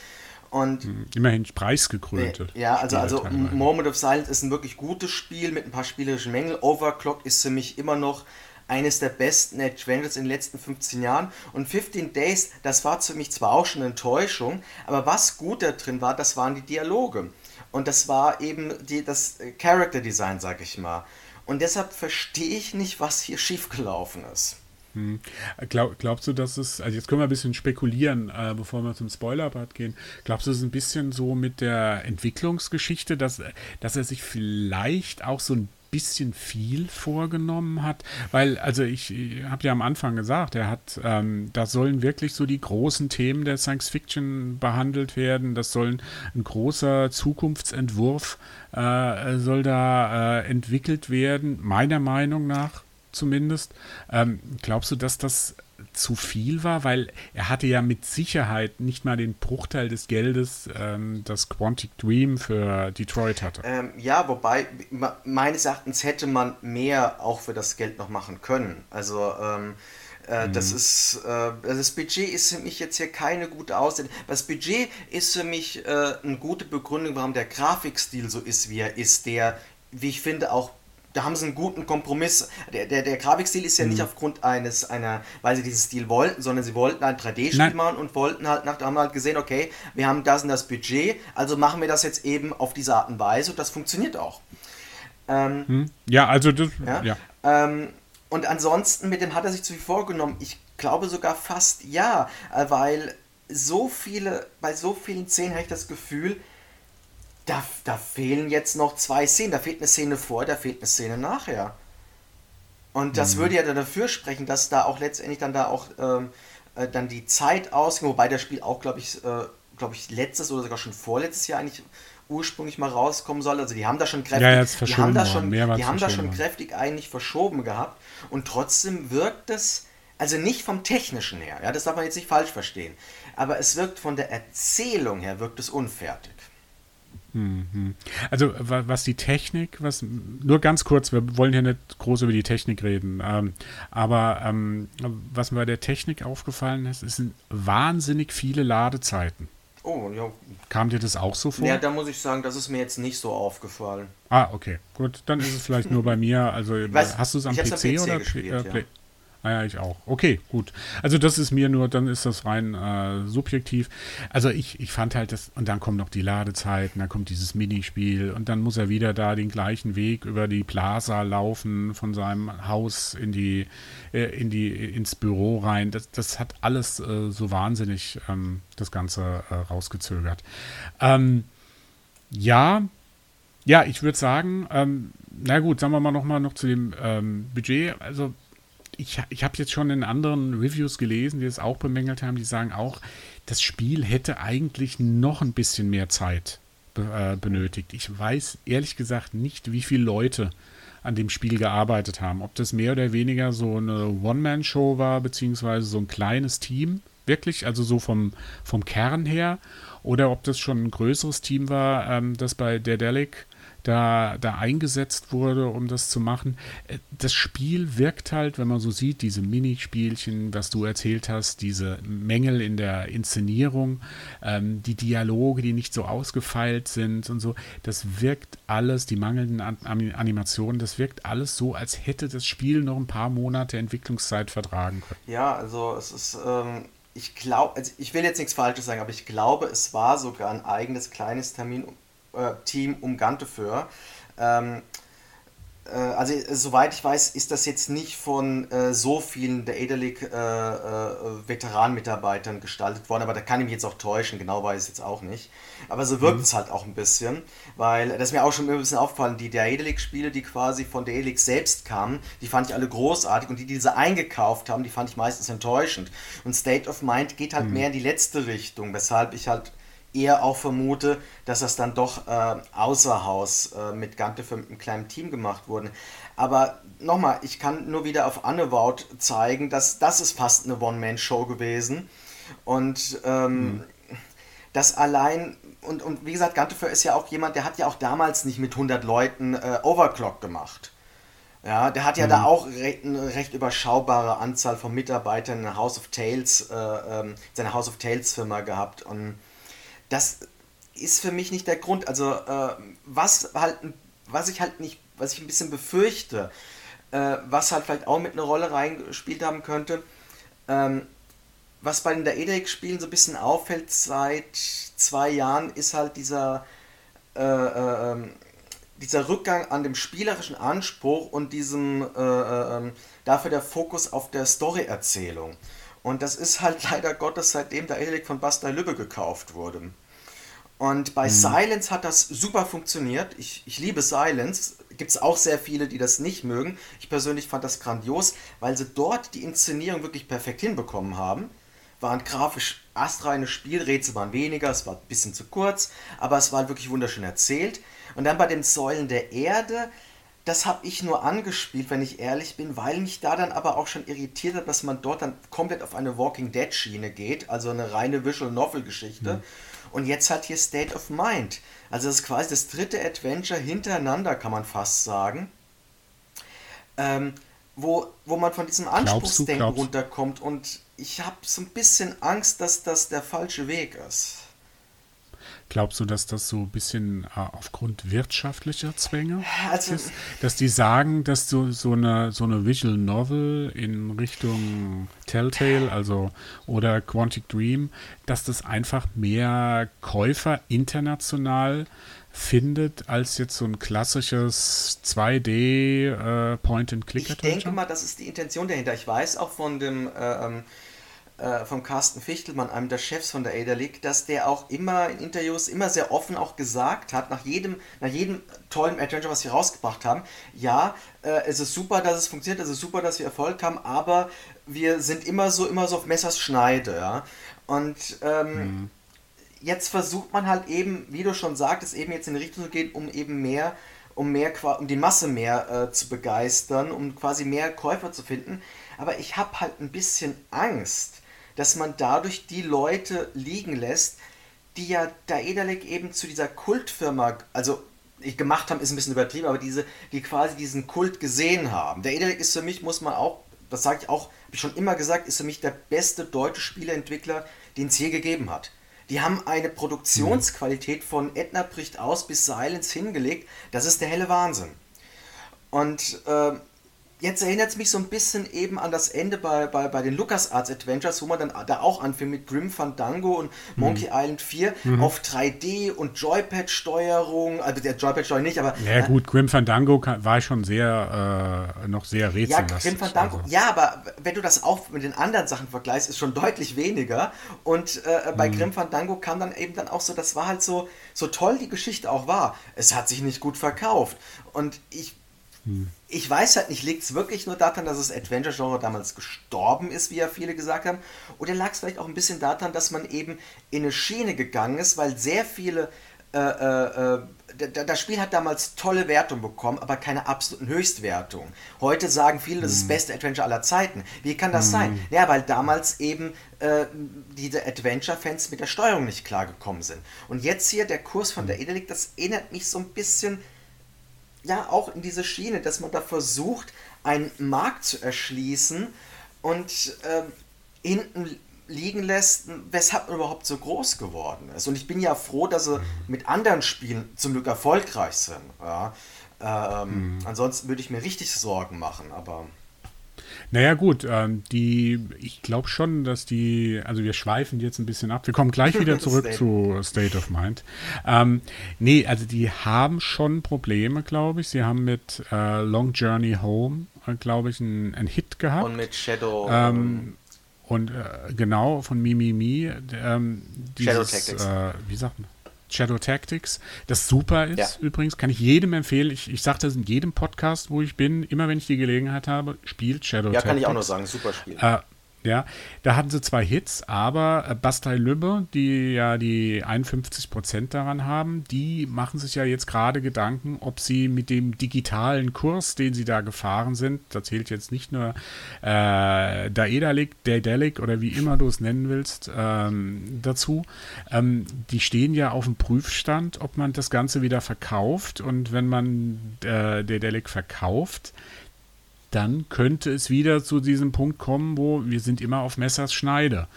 Und hm, Immerhin preisgekrönte. Äh, ja, also, also Moment of Silence ist ein wirklich gutes Spiel mit ein paar spielerischen Mängeln. Overclocked ist für mich immer noch eines der besten Adventures in den letzten 15 Jahren. Und 15 Days, das war für mich zwar auch schon eine Enttäuschung, aber was gut da drin war, das waren die Dialoge. Und das war eben die, das Character Design, sag ich mal. Und deshalb verstehe ich nicht, was hier schiefgelaufen ist. Hm. Glaub, glaubst du, dass es, also jetzt können wir ein bisschen spekulieren, äh, bevor wir zum Spoiler-Part gehen. Glaubst du, es ist ein bisschen so mit der Entwicklungsgeschichte, dass, dass er sich vielleicht auch so ein bisschen viel vorgenommen hat, weil, also ich, ich habe ja am Anfang gesagt, er hat, ähm, da sollen wirklich so die großen Themen der Science Fiction behandelt werden, das soll ein großer Zukunftsentwurf äh, soll da äh, entwickelt werden, meiner Meinung nach zumindest. Ähm, glaubst du, dass das zu viel war, weil er hatte ja mit Sicherheit nicht mal den Bruchteil des Geldes, ähm, das Quantic Dream für Detroit hatte. Ähm, ja, wobei meines Erachtens hätte man mehr auch für das Geld noch machen können. Also ähm, äh, mhm. das ist äh, also das Budget ist für mich jetzt hier keine gute Aussage. Das Budget ist für mich äh, eine gute Begründung, warum der Grafikstil so ist, wie er ist, der wie ich finde auch da haben sie einen guten Kompromiss. Der, der, der Grafikstil ist ja mhm. nicht aufgrund eines, einer, weil sie diesen Stil wollten, sondern sie wollten ein 3D-Spiel machen und wollten halt nach, haben halt gesehen, okay, wir haben das und das Budget, also machen wir das jetzt eben auf diese Art und Weise und das funktioniert auch. Ähm, hm. Ja, also das, ja. ja. Ähm, und ansonsten, mit dem hat er sich zu viel vorgenommen. Ich glaube sogar fast ja, äh, weil so viele, bei so vielen Szenen habe ich das Gefühl, da, da fehlen jetzt noch zwei Szenen. Da fehlt eine Szene vor, da fehlt eine Szene nachher. Und das mhm. würde ja dann dafür sprechen, dass da auch letztendlich dann da auch ähm, äh, dann die Zeit ausging, wobei das Spiel auch, glaube ich, äh, glaube ich, letztes oder sogar schon vorletztes Jahr eigentlich ursprünglich mal rauskommen soll. Also die haben da schon kräftig, ja, die haben da schon, die haben da schon kräftig eigentlich verschoben gehabt. Und trotzdem wirkt es, also nicht vom technischen her, ja, das darf man jetzt nicht falsch verstehen, aber es wirkt von der Erzählung her, wirkt es unfertig. Mhm. Also was die Technik, was nur ganz kurz, wir wollen hier nicht groß über die Technik reden, ähm, aber ähm, was mir bei der Technik aufgefallen ist, es sind wahnsinnig viele Ladezeiten. Oh, ja. Kam dir das auch so vor? Ja, da muss ich sagen, das ist mir jetzt nicht so aufgefallen. Ah, okay. Gut, dann ist es vielleicht nur bei mir. Also Weiß, hast du es am PC, PC, oder gespielt, äh, ja. Ah ja, ich auch. Okay, gut. Also das ist mir nur, dann ist das rein äh, subjektiv. Also ich, ich fand halt das, und dann kommen noch die Ladezeiten, dann kommt dieses Minispiel und dann muss er wieder da den gleichen Weg über die Plaza laufen, von seinem Haus in die, äh, in die, ins Büro rein. Das, das hat alles äh, so wahnsinnig ähm, das Ganze äh, rausgezögert. Ähm, ja, ja, ich würde sagen, ähm, na gut, sagen wir mal nochmal noch zu dem ähm, Budget. Also ich, ich habe jetzt schon in anderen Reviews gelesen, die es auch bemängelt haben, die sagen auch, das Spiel hätte eigentlich noch ein bisschen mehr Zeit äh, benötigt. Ich weiß ehrlich gesagt nicht, wie viele Leute an dem Spiel gearbeitet haben. Ob das mehr oder weniger so eine One-Man-Show war, beziehungsweise so ein kleines Team, wirklich, also so vom, vom Kern her, oder ob das schon ein größeres Team war, ähm, das bei Daedalic da, da eingesetzt wurde, um das zu machen. Äh, das Spiel wirkt halt, wenn man so sieht, diese Minispielchen, was du erzählt hast, diese Mängel in der Inszenierung, ähm, die Dialoge, die nicht so ausgefeilt sind und so, das wirkt alles, die mangelnden An Animationen, das wirkt alles so, als hätte das Spiel noch ein paar Monate Entwicklungszeit vertragen können. Ja, also es ist, ähm, ich glaube, also ich will jetzt nichts Falsches sagen, aber ich glaube, es war sogar ein eigenes kleines Termin, Team um Ganteföhr. Ähm, äh, also soweit ich weiß, ist das jetzt nicht von äh, so vielen der Edelic äh, äh, Veteranmitarbeitern gestaltet worden, aber da kann ich mich jetzt auch täuschen, genau weiß ich es jetzt auch nicht. Aber so wirkt mhm. es halt auch ein bisschen, weil das ist mir auch schon ein bisschen aufgefallen, die der Edelic-Spiele, die quasi von der Edelic selbst kamen, die fand ich alle großartig und die, die diese eingekauft haben, die fand ich meistens enttäuschend. Und State of Mind geht halt mhm. mehr in die letzte Richtung, weshalb ich halt eher auch vermute, dass das dann doch äh, außer Haus äh, mit Gante mit einem kleinen Team gemacht wurde. Aber nochmal, ich kann nur wieder auf Annewout zeigen, dass das ist fast eine One-Man-Show gewesen. Und ähm, mhm. das allein, und, und wie gesagt, Gantefer ist ja auch jemand, der hat ja auch damals nicht mit 100 Leuten äh, Overclock gemacht. Ja, der hat ja mhm. da auch recht, eine recht überschaubare Anzahl von Mitarbeitern in House of Tales, äh, ähm, seine House of Tales Firma gehabt. Und das ist für mich nicht der Grund. Also äh, was halt, was ich halt nicht, was ich ein bisschen befürchte, äh, was halt vielleicht auch mit einer Rolle reingespielt haben könnte, ähm, was bei den Daedric-Spielen so ein bisschen auffällt seit zwei Jahren, ist halt dieser, äh, äh ähm, dieser Rückgang an dem spielerischen Anspruch und diesem äh, äh, ähm, dafür der Fokus auf der Story-Erzählung. Und das ist halt leider Gottes seitdem der Elik von Bastei Lübbe gekauft wurde. Und bei mhm. Silence hat das super funktioniert. Ich, ich liebe Silence. Gibt es auch sehr viele, die das nicht mögen. Ich persönlich fand das grandios, weil sie dort die Inszenierung wirklich perfekt hinbekommen haben. Waren grafisch astreine Spielrätsel, waren weniger, es war ein bisschen zu kurz, aber es war wirklich wunderschön erzählt. Und dann bei den Säulen der Erde, das habe ich nur angespielt, wenn ich ehrlich bin, weil mich da dann aber auch schon irritiert hat, dass man dort dann komplett auf eine Walking Dead Schiene geht, also eine reine Visual Novel Geschichte. Mhm. Und jetzt hat hier State of Mind. Also das ist quasi das dritte Adventure hintereinander, kann man fast sagen. Ähm, wo, wo man von diesem Anspruchsdenken runterkommt. Und ich habe so ein bisschen Angst, dass das der falsche Weg ist. Glaubst du, dass das so ein bisschen äh, aufgrund wirtschaftlicher Zwänge also, ist? Dass die sagen, dass so, so, eine, so eine Visual Novel in Richtung Telltale, also oder Quantic Dream, dass das einfach mehr Käufer international findet als jetzt so ein klassisches 2D äh, Point-and-Click. Ich denke mal, das ist die Intention dahinter. Ich weiß auch von dem äh, ähm, äh, vom Carsten Fichtelmann, einem der Chefs von der Ada League, dass der auch immer in Interviews immer sehr offen auch gesagt hat, nach jedem, nach jedem tollen Adventure, was sie rausgebracht haben, ja, äh, es ist super, dass es funktioniert, es ist super, dass wir Erfolg haben, aber wir sind immer so, immer so auf Messers Schneide, ja. Und ähm, mhm. jetzt versucht man halt eben, wie du schon sagtest, eben jetzt in die Richtung zu gehen, um eben mehr um mehr um die Masse mehr äh, zu begeistern, um quasi mehr Käufer zu finden. Aber ich habe halt ein bisschen Angst, dass man dadurch die Leute liegen lässt, die ja Daedalic eben zu dieser Kultfirma, also gemacht haben, ist ein bisschen übertrieben, aber diese, die quasi diesen Kult gesehen haben. Der Daedalic ist für mich, muss man auch, das sage ich auch, habe ich schon immer gesagt, ist für mich der beste deutsche Spieleentwickler, den es je gegeben hat. Die haben eine Produktionsqualität von Edna bricht aus bis Silence hingelegt. Das ist der helle Wahnsinn. Und äh, jetzt erinnert es mich so ein bisschen eben an das Ende bei, bei, bei den LucasArts Adventures, wo man dann da auch anfing mit Grim Fandango und Monkey mhm. Island 4 mhm. auf 3D und Joypad-Steuerung, also der Joypad-Steuerung nicht, aber... Ja äh, gut, Grim Fandango war schon sehr, äh, noch sehr rätsellastig. Ja, Grim Fandango, also. ja, aber wenn du das auch mit den anderen Sachen vergleichst, ist schon deutlich weniger und äh, bei mhm. Grim Fandango kam dann eben dann auch so, das war halt so, so toll die Geschichte auch war, es hat sich nicht gut verkauft und ich ich weiß halt nicht, liegt es wirklich nur daran, dass das Adventure-Genre damals gestorben ist, wie ja viele gesagt haben, oder lag es vielleicht auch ein bisschen daran, dass man eben in eine Schiene gegangen ist, weil sehr viele äh, äh, äh das Spiel hat damals tolle Wertungen bekommen, aber keine absoluten Höchstwertungen. Heute sagen viele, das ist das hm. beste Adventure aller Zeiten. Wie kann das mm. sein? Ja, weil damals eben äh, diese Adventure-Fans mit der Steuerung nicht klargekommen sind. Und jetzt hier der Kurs von der hm. Edelic, das erinnert mich so ein bisschen ja auch in diese Schiene, dass man da versucht, einen Markt zu erschließen und äh, hinten liegen lässt, weshalb man überhaupt so groß geworden ist. Und ich bin ja froh, dass sie mit anderen Spielen zum Glück erfolgreich sind. Ja. Ähm, mhm. Ansonsten würde ich mir richtig Sorgen machen, aber. Naja, gut, ähm, die, ich glaube schon, dass die, also wir schweifen jetzt ein bisschen ab. Wir kommen gleich wieder zurück zu State of Mind. Ähm, nee, also die haben schon Probleme, glaube ich. Sie haben mit äh, Long Journey Home, äh, glaube ich, einen Hit gehabt. Und mit Shadow. Ähm, und äh, genau, von Mimimi. Ähm, dieses, Shadow Tactics. Äh, wie sagt man? Shadow Tactics, das super ist ja. übrigens, kann ich jedem empfehlen. Ich, ich sage das in jedem Podcast, wo ich bin, immer wenn ich die Gelegenheit habe, spielt Shadow ja, Tactics. Ja, kann ich auch nur sagen, super Spiel. Äh, ja, da hatten sie zwei Hits, aber äh, Bastei Lübbe, die ja die 51 Prozent daran haben, die machen sich ja jetzt gerade Gedanken, ob sie mit dem digitalen Kurs, den sie da gefahren sind, da zählt jetzt nicht nur äh, Daedalic, Daedalic oder wie immer du es nennen willst, ähm, dazu, ähm, die stehen ja auf dem Prüfstand, ob man das Ganze wieder verkauft. Und wenn man äh, Daedalic verkauft, dann könnte es wieder zu diesem Punkt kommen, wo wir sind immer auf Messers Schneide.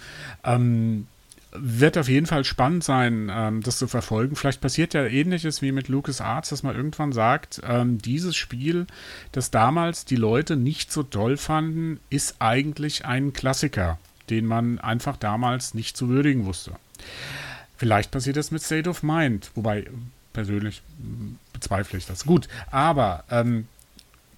Ähm, wird auf jeden Fall spannend sein, ähm, das zu verfolgen. Vielleicht passiert ja ähnliches wie mit Lucas Arts, dass man irgendwann sagt, ähm, dieses Spiel, das damals die Leute nicht so toll fanden, ist eigentlich ein Klassiker, den man einfach damals nicht zu würdigen wusste. Vielleicht passiert das mit State of Mind, wobei persönlich bezweifle ich das. Gut, aber ähm,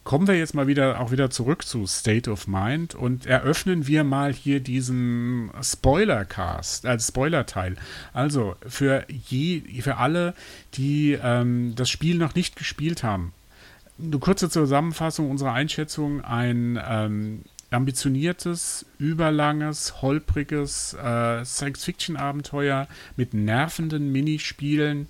kommen wir jetzt mal wieder auch wieder zurück zu State of Mind und eröffnen wir mal hier diesen Spoilercast, äh, Spoiler-Teil. Also für je, für alle, die ähm, das Spiel noch nicht gespielt haben. Eine kurze Zusammenfassung unserer Einschätzung: ein ähm, ambitioniertes, überlanges, holpriges äh, Science-Fiction-Abenteuer mit nervenden Minispielen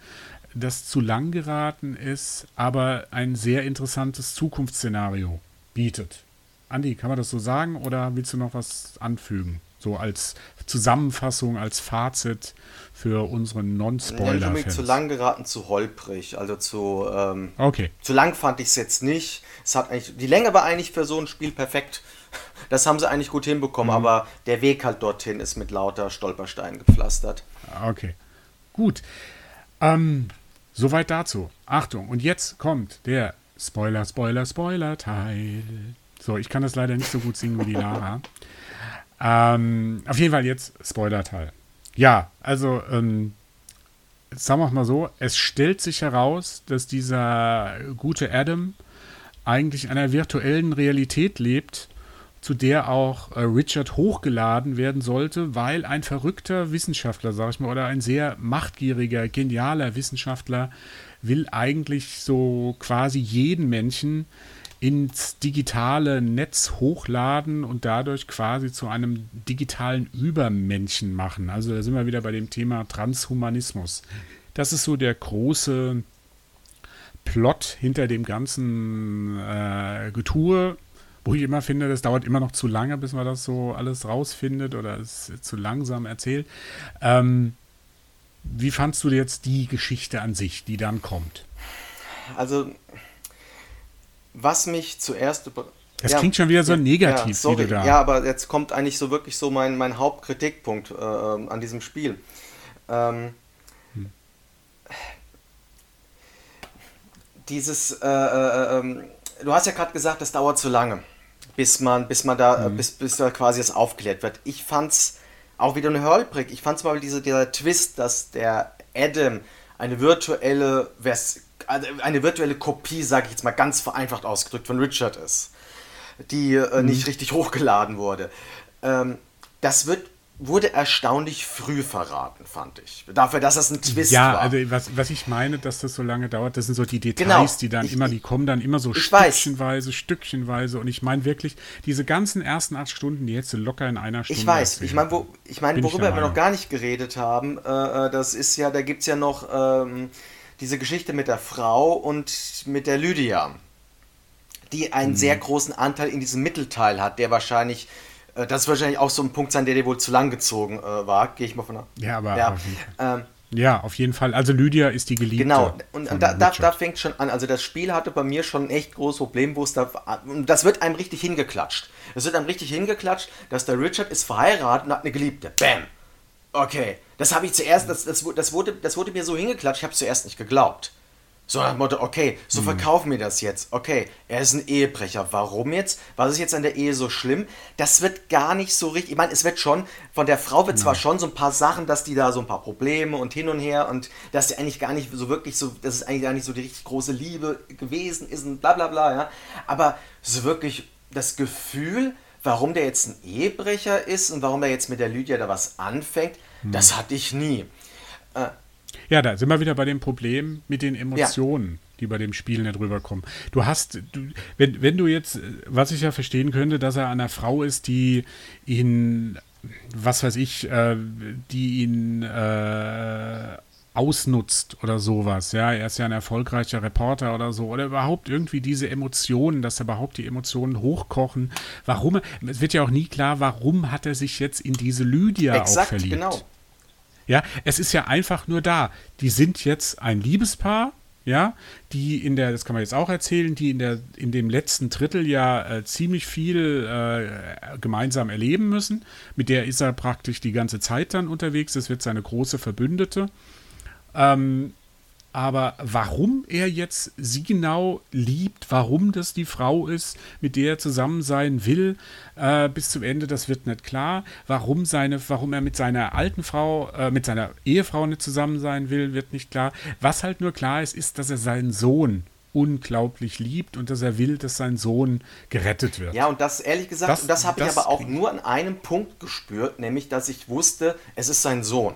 das zu lang geraten ist, aber ein sehr interessantes Zukunftsszenario bietet. Andi, kann man das so sagen oder willst du noch was anfügen? So als Zusammenfassung, als Fazit für unsere Non-Spoiler. Ja, zu lang geraten, zu holprig. Also zu, ähm, okay. zu lang fand ich es jetzt nicht. Es hat eigentlich, die Länge war eigentlich für so ein Spiel perfekt. Das haben sie eigentlich gut hinbekommen, mhm. aber der Weg halt dorthin ist mit lauter Stolpersteinen gepflastert. Okay, gut. Ähm, Soweit dazu. Achtung, und jetzt kommt der Spoiler, Spoiler, Spoiler-Teil. So, ich kann das leider nicht so gut singen wie die Lara. ähm, auf jeden Fall jetzt Spoiler-Teil. Ja, also, ähm, sagen wir mal so, es stellt sich heraus, dass dieser gute Adam eigentlich in einer virtuellen Realität lebt zu der auch äh, Richard hochgeladen werden sollte, weil ein verrückter Wissenschaftler, sag ich mal, oder ein sehr machtgieriger, genialer Wissenschaftler will eigentlich so quasi jeden Menschen ins digitale Netz hochladen und dadurch quasi zu einem digitalen Übermenschen machen. Also da sind wir wieder bei dem Thema Transhumanismus. Das ist so der große Plot hinter dem ganzen äh, Getue wo ich immer finde, das dauert immer noch zu lange, bis man das so alles rausfindet oder es zu langsam erzählt. Ähm, wie fandst du jetzt die Geschichte an sich, die dann kommt? Also, was mich zuerst das ja, klingt schon wieder so negativ, ja, sorry, wie du da. Ja, aber jetzt kommt eigentlich so wirklich so mein, mein Hauptkritikpunkt äh, an diesem Spiel. Ähm, hm. Dieses, äh, äh, ähm, du hast ja gerade gesagt, das dauert zu lange, bis man, bis man da, hm. bis, bis da quasi das aufklärt wird. Ich fand's auch wieder eine holprig. Ich fand's mal diese, dieser Twist, dass der Adam eine virtuelle also eine virtuelle Kopie, sage ich jetzt mal ganz vereinfacht ausgedrückt, von Richard ist die äh, mhm. nicht richtig hochgeladen wurde. Ähm, das wird, wurde erstaunlich früh verraten, fand ich. Dafür, dass das ein Twist ja, war. Ja, also was, was ich meine, dass das so lange dauert, das sind so die Details, genau. die dann ich, immer, die kommen dann immer so stückchenweise, weiß. stückchenweise. Und ich meine wirklich, diese ganzen ersten acht Stunden, die hättest du locker in einer Stunde. Ich weiß, erzählen. ich meine, wo, ich mein, worüber wir noch gar nicht geredet haben, äh, äh das ist ja, da gibt es ja noch ähm, diese Geschichte mit der Frau und mit der Lydia die einen mhm. sehr großen Anteil in diesem Mittelteil hat, der wahrscheinlich, das wird wahrscheinlich auch so ein Punkt sein, der dir wohl zu lang gezogen äh, war, gehe ich mal von aus. Ja, aber. Ja. Ähm, ja, auf jeden Fall. Also Lydia ist die Geliebte. Genau, und da, da, da, fängt schon an. Also das Spiel hatte bei mir schon ein echt großes Problem, wo es da. Und das wird einem richtig hingeklatscht. Es wird einem richtig hingeklatscht, dass der Richard ist verheiratet und hat eine Geliebte. Bam. Okay. Das habe ich zuerst, das, das, das, wurde, das wurde mir so hingeklatscht, ich habe zuerst nicht geglaubt. So nach dem Motto, okay, so mhm. verkaufen wir das jetzt. Okay, er ist ein Ehebrecher. Warum jetzt? Was ist jetzt an der Ehe so schlimm? Das wird gar nicht so richtig. Ich meine, es wird schon, von der Frau wird ja. zwar schon so ein paar Sachen, dass die da so ein paar Probleme und hin und her und dass sie eigentlich gar nicht so wirklich so, dass es eigentlich gar nicht so die richtig große Liebe gewesen ist und bla bla bla, ja. Aber so wirklich das Gefühl, warum der jetzt ein Ehebrecher ist und warum er jetzt mit der Lydia da was anfängt, mhm. das hatte ich nie. Äh, ja, da sind wir wieder bei dem Problem mit den Emotionen. Ja die bei dem Spiel nicht rüberkommen. Du hast, du, wenn, wenn du jetzt, was ich ja verstehen könnte, dass er einer Frau ist, die ihn, was weiß ich, äh, die ihn äh, ausnutzt oder sowas. Ja, er ist ja ein erfolgreicher Reporter oder so. Oder überhaupt irgendwie diese Emotionen, dass überhaupt die Emotionen hochkochen. Warum? Es wird ja auch nie klar, warum hat er sich jetzt in diese Lydia Exakt, auch verliebt. Genau. Ja, es ist ja einfach nur da. Die sind jetzt ein Liebespaar, ja, die in der, das kann man jetzt auch erzählen, die in der, in dem letzten Drittel ja äh, ziemlich viel äh, gemeinsam erleben müssen. Mit der ist er praktisch die ganze Zeit dann unterwegs. Das wird seine große Verbündete. Ähm, aber warum er jetzt sie genau liebt, warum das die Frau ist, mit der er zusammen sein will, äh, bis zum Ende, das wird nicht klar. Warum, seine, warum er mit seiner alten Frau, äh, mit seiner Ehefrau nicht zusammen sein will, wird nicht klar. Was halt nur klar ist, ist, dass er seinen Sohn unglaublich liebt und dass er will, dass sein Sohn gerettet wird. Ja, und das ehrlich gesagt, das, das habe ich aber auch nur an einem Punkt gespürt, nämlich dass ich wusste, es ist sein Sohn.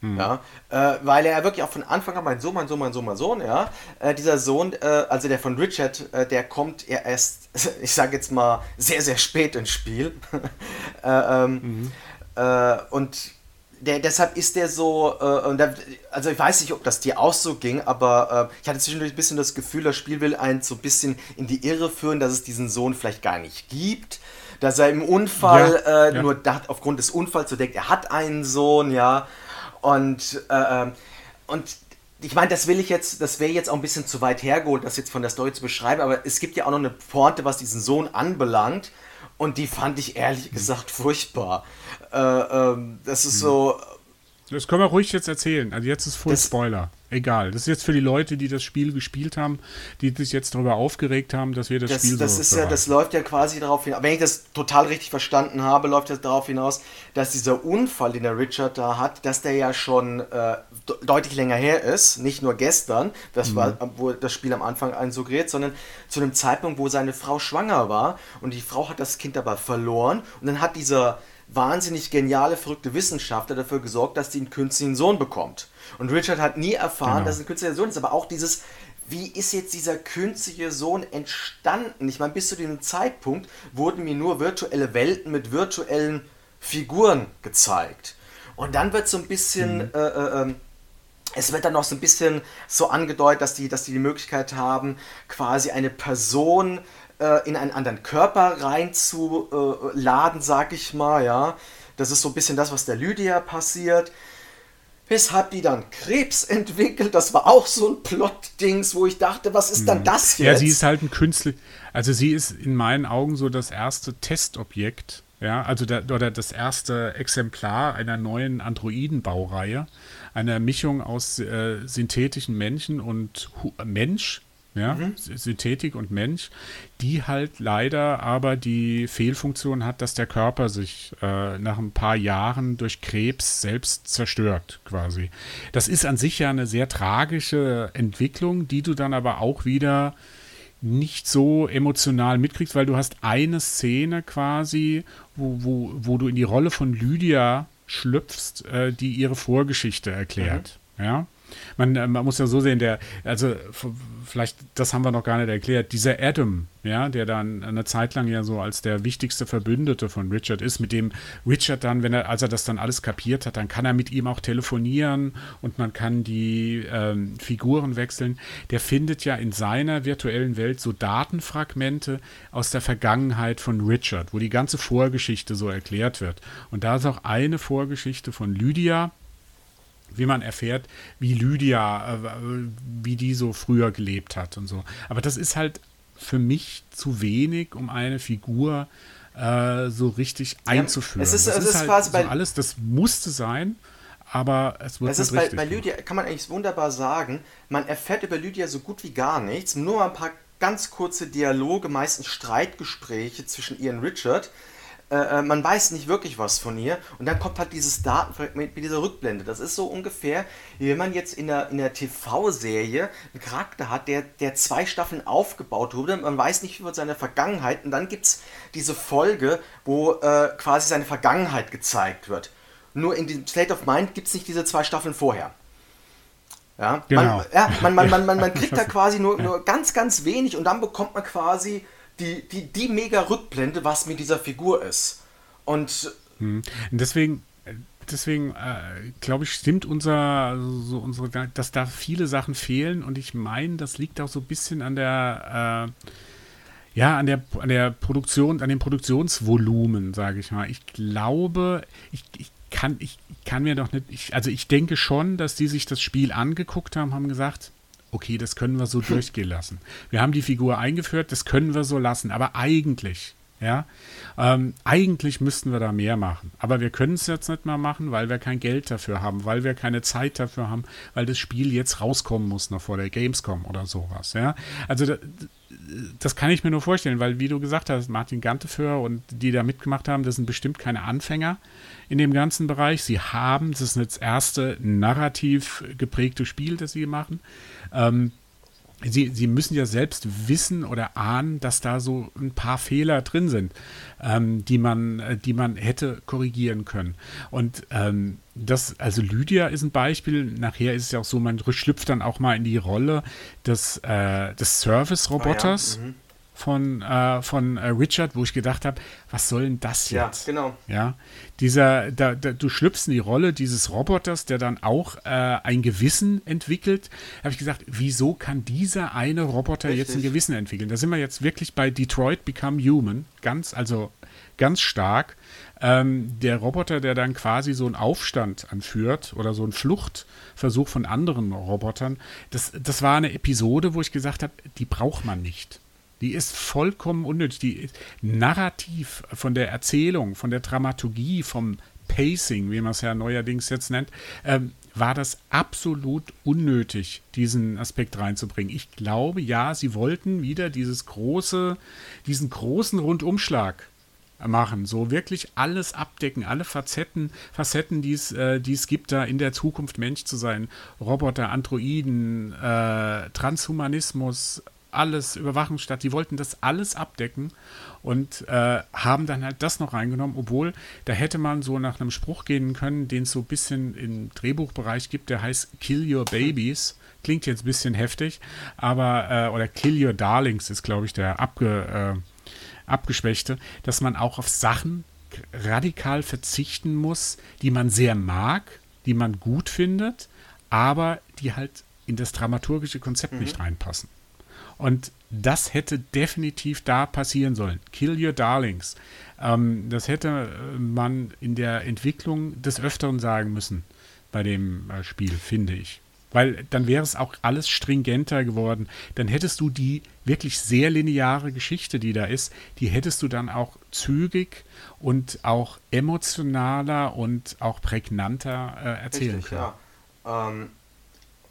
Hm. Ja, äh, weil er wirklich auch von Anfang an, mein Sohn, mein Sohn, mein Sohn, mein Sohn, ja, äh, dieser Sohn, äh, also der von Richard, äh, der kommt ja erst, ich sage jetzt mal, sehr, sehr spät ins Spiel. Äh, ähm, mhm. Äh, und der, deshalb ist der so, der, also ich weiß nicht, ob das dir auch so ging, aber ich hatte zwischendurch ein bisschen das Gefühl, das Spiel will einen so ein bisschen in die Irre führen, dass es diesen Sohn vielleicht gar nicht gibt dass er im Unfall ja, äh, ja. nur da, aufgrund des Unfalls so denkt, er hat einen Sohn, ja. Und, äh, ähm, und ich meine, das will ich jetzt, das wäre jetzt auch ein bisschen zu weit hergeholt, das jetzt von der Story zu beschreiben, aber es gibt ja auch noch eine Pointe, was diesen Sohn anbelangt. Und die fand ich ehrlich gesagt furchtbar. Äh, ähm, das ist hm. so. Das können wir ruhig jetzt erzählen. Also jetzt ist Full Spoiler egal. Das ist jetzt für die Leute, die das Spiel gespielt haben, die sich jetzt darüber aufgeregt haben, dass wir das, das Spiel das so ist ja, Das läuft ja quasi darauf hinaus, wenn ich das total richtig verstanden habe, läuft das darauf hinaus, dass dieser Unfall, den der Richard da hat, dass der ja schon äh, deutlich länger her ist, nicht nur gestern, das mhm. war, wo das Spiel am Anfang einen suggeriert, sondern zu einem Zeitpunkt, wo seine Frau schwanger war und die Frau hat das Kind aber verloren und dann hat dieser wahnsinnig geniale, verrückte Wissenschaftler dafür gesorgt, dass sie einen künstlichen Sohn bekommt. Und Richard hat nie erfahren, genau. dass es ein künstlicher Sohn ist, aber auch dieses, wie ist jetzt dieser künstliche Sohn entstanden? Ich meine, bis zu dem Zeitpunkt wurden mir nur virtuelle Welten mit virtuellen Figuren gezeigt. Und dann wird so ein bisschen, mhm. äh, äh, ähm, es wird dann noch so ein bisschen so angedeutet, dass die, dass die die Möglichkeit haben, quasi eine Person äh, in einen anderen Körper reinzuladen, sag ich mal, ja. Das ist so ein bisschen das, was der Lydia passiert. weshalb die dann Krebs entwickelt. Das war auch so ein Plot-Dings, wo ich dachte, was ist dann hm. das jetzt? Ja, sie ist halt ein Künstler. Also sie ist in meinen Augen so das erste Testobjekt, ja, also der, oder das erste Exemplar einer neuen Androidenbaureihe, einer Mischung aus äh, synthetischen Menschen und Hu Mensch, ja, mhm. Synthetik und Mensch, die halt leider aber die Fehlfunktion hat, dass der Körper sich äh, nach ein paar Jahren durch Krebs selbst zerstört, quasi. Das ist an sich ja eine sehr tragische Entwicklung, die du dann aber auch wieder nicht so emotional mitkriegst, weil du hast eine Szene quasi, wo, wo, wo du in die Rolle von Lydia schlüpfst, äh, die ihre Vorgeschichte erklärt. Mhm. Ja. Man, äh, man muss ja so sehen, der, also vielleicht, das haben wir noch gar nicht erklärt, dieser Adam, ja, der dann eine Zeit lang ja so als der wichtigste Verbündete von Richard ist, mit dem Richard dann, wenn er, als er das dann alles kapiert hat, dann kann er mit ihm auch telefonieren und man kann die ähm, Figuren wechseln. Der findet ja in seiner virtuellen Welt so Datenfragmente aus der Vergangenheit von Richard, wo die ganze Vorgeschichte so erklärt wird. Und da ist auch eine Vorgeschichte von Lydia, wie man erfährt, wie Lydia, äh, wie die so früher gelebt hat und so. Aber das ist halt für mich zu wenig, um eine Figur äh, so richtig einzuführen. es ist, das es ist, ist halt quasi so alles, das musste sein, aber es wird es ist bei, bei Lydia, kann man eigentlich wunderbar sagen, man erfährt über Lydia so gut wie gar nichts, nur mal ein paar ganz kurze Dialoge, meistens Streitgespräche zwischen ihr und Richard, äh, äh, man weiß nicht wirklich was von ihr und dann kommt halt dieses Datenfragment mit dieser Rückblende. Das ist so ungefähr, wie wenn man jetzt in der, in der TV-Serie einen Charakter hat, der, der zwei Staffeln aufgebaut wurde, man weiß nicht über seine Vergangenheit und dann gibt es diese Folge, wo äh, quasi seine Vergangenheit gezeigt wird. Nur in diesem State of Mind gibt es nicht diese zwei Staffeln vorher. Ja, genau. man, ja, man, man, man, man, man kriegt da quasi nur, nur ganz, ganz wenig und dann bekommt man quasi die, die, die mega Rückblende, was mit dieser Figur ist. Und hm. deswegen, deswegen äh, glaube ich, stimmt unser, so unsere, dass da viele Sachen fehlen und ich meine, das liegt auch so ein bisschen an der, äh, ja, an der, an der Produktion, an dem Produktionsvolumen, sage ich mal. Ich glaube, ich, ich kann, ich kann mir doch nicht, ich, also ich denke schon, dass die sich das Spiel angeguckt haben, haben gesagt, okay, das können wir so durchgehen lassen. Wir haben die Figur eingeführt, das können wir so lassen, aber eigentlich, ja, ähm, eigentlich müssten wir da mehr machen. Aber wir können es jetzt nicht mehr machen, weil wir kein Geld dafür haben, weil wir keine Zeit dafür haben, weil das Spiel jetzt rauskommen muss noch vor der Gamescom oder sowas, ja. Also da, das kann ich mir nur vorstellen, weil wie du gesagt hast, Martin Ganteföhr und die da mitgemacht haben, das sind bestimmt keine Anfänger in dem ganzen Bereich. Sie haben, das ist das erste narrativ geprägte Spiel, das sie machen. Ähm, Sie, sie müssen ja selbst wissen oder ahnen, dass da so ein paar Fehler drin sind, ähm, die, man, äh, die man hätte korrigieren können. Und ähm, das, also Lydia ist ein Beispiel. Nachher ist es ja auch so, man schlüpft dann auch mal in die Rolle des, äh, des Service-Roboters. Oh ja. mhm von, äh, von äh, Richard, wo ich gedacht habe, was soll denn das jetzt? Ja, genau. Ja, dieser, da, da, du schlüpfst in die Rolle dieses Roboters, der dann auch äh, ein Gewissen entwickelt. Da habe ich gesagt, wieso kann dieser eine Roboter Richtig. jetzt ein Gewissen entwickeln? Da sind wir jetzt wirklich bei Detroit Become Human, ganz, also ganz stark. Ähm, der Roboter, der dann quasi so einen Aufstand anführt oder so einen Fluchtversuch von anderen Robotern, das, das war eine Episode, wo ich gesagt habe, die braucht man nicht. Die ist vollkommen unnötig. Die ist narrativ von der Erzählung, von der Dramaturgie, vom Pacing, wie man es ja neuerdings jetzt nennt, ähm, war das absolut unnötig, diesen Aspekt reinzubringen. Ich glaube, ja, sie wollten wieder dieses große, diesen großen Rundumschlag machen, so wirklich alles abdecken, alle Facetten, Facetten, die es, äh, die es gibt, da in der Zukunft Mensch zu sein, Roboter, Androiden, äh, Transhumanismus, alles Überwachungsstaat, die wollten das alles abdecken und äh, haben dann halt das noch reingenommen, obwohl da hätte man so nach einem Spruch gehen können, den es so ein bisschen im Drehbuchbereich gibt, der heißt Kill Your Babies. Klingt jetzt ein bisschen heftig, aber, äh, oder Kill Your Darlings ist, glaube ich, der abge, äh, abgeschwächte, dass man auch auf Sachen radikal verzichten muss, die man sehr mag, die man gut findet, aber die halt in das dramaturgische Konzept mhm. nicht reinpassen. Und das hätte definitiv da passieren sollen. Kill Your Darlings. Ähm, das hätte man in der Entwicklung des Öfteren sagen müssen. bei dem äh, Spiel, finde ich. Weil dann wäre es auch alles stringenter geworden. Dann hättest du die wirklich sehr lineare Geschichte, die da ist, die hättest du dann auch zügig und auch emotionaler und auch prägnanter äh, erzählen Richtig, können. Ja. Ähm,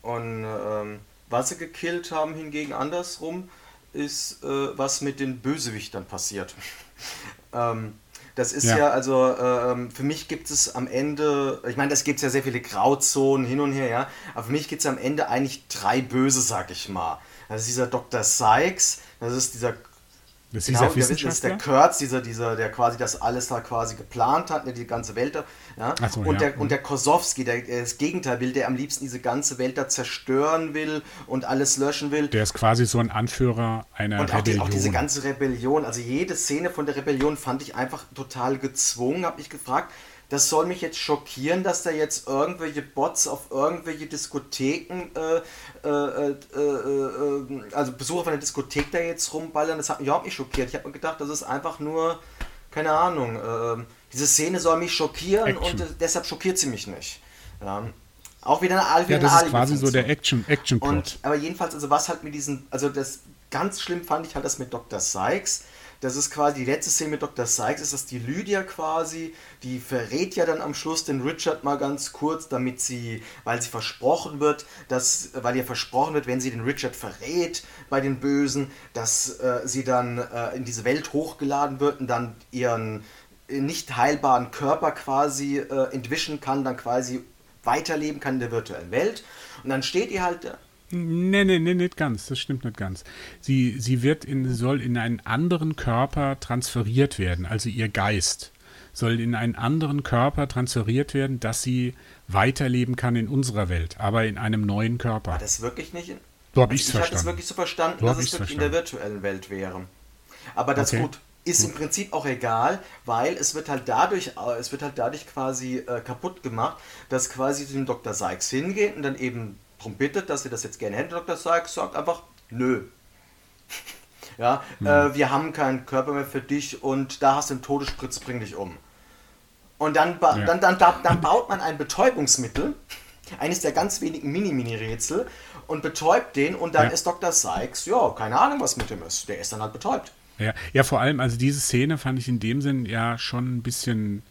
und ähm, was sie gekillt haben hingegen andersrum, ist, äh, was mit den Bösewichtern passiert. ähm, das ist ja, ja also ähm, für mich gibt es am Ende, ich meine, es gibt ja sehr viele Grauzonen hin und her, ja, aber für mich gibt es am Ende eigentlich drei Böse, sag ich mal. Das ist dieser Dr. Sykes, das ist dieser das ist genau, dieser Wissenschaftler? ist der Kurtz, dieser, dieser, der quasi das alles da quasi geplant hat, der die ganze Welt da. Ja? So, und, ja. der, und der Kosowski, der das Gegenteil will, der am liebsten diese ganze Welt da zerstören will und alles löschen will. Der ist quasi so ein Anführer einer und Rebellion. Und auch, diese ganze Rebellion, also jede Szene von der Rebellion fand ich einfach total gezwungen, habe ich gefragt das soll mich jetzt schockieren, dass da jetzt irgendwelche Bots auf irgendwelche Diskotheken, äh, äh, äh, äh, also Besucher von der Diskothek da jetzt rumballern. Das hat mich überhaupt nicht schockiert. Ich habe mir gedacht, das ist einfach nur, keine Ahnung, ähm, diese Szene soll mich schockieren Action. und deshalb schockiert sie mich nicht. Ja. Auch wieder eine Alvin Ja, das ist quasi so der Action, Action -Plot. Aber jedenfalls, also was halt mit diesen, also das ganz schlimm fand ich halt das mit Dr. Sykes das ist quasi die letzte Szene mit Dr. Sykes, ist das die Lydia quasi, die verrät ja dann am Schluss den Richard mal ganz kurz, damit sie, weil sie versprochen wird, dass, weil ihr versprochen wird, wenn sie den Richard verrät bei den Bösen, dass äh, sie dann äh, in diese Welt hochgeladen wird und dann ihren nicht heilbaren Körper quasi äh, entwischen kann, dann quasi weiterleben kann in der virtuellen Welt. Und dann steht ihr halt Nee, nee, nee, nicht ganz. Das stimmt nicht ganz. Sie, sie wird in, soll in einen anderen Körper transferiert werden, also ihr Geist soll in einen anderen Körper transferiert werden, dass sie weiterleben kann in unserer Welt, aber in einem neuen Körper. War das wirklich nicht? In, so habe ich es verstanden. Ich habe es wirklich so verstanden, so dass es wirklich verstanden. in der virtuellen Welt wäre. Aber das okay. gut ist im Prinzip auch egal, weil es wird halt dadurch, es wird halt dadurch quasi äh, kaputt gemacht, dass quasi zu dem Dr. Sykes hingeht und dann eben darum bittet, dass sie das jetzt gerne hätten, Dr. Sykes sagt einfach, nö. ja, mhm. äh, wir haben keinen Körper mehr für dich und da hast du einen Todesspritz, bring dich um. Und dann, ja. dann, dann, dann, dann baut man ein Betäubungsmittel, eines der ganz wenigen Mini-Mini-Rätsel, und betäubt den und dann ja. ist Dr. Sykes, ja, keine Ahnung, was mit dem ist. Der ist dann halt betäubt. Ja, ja, vor allem, also diese Szene fand ich in dem Sinn ja schon ein bisschen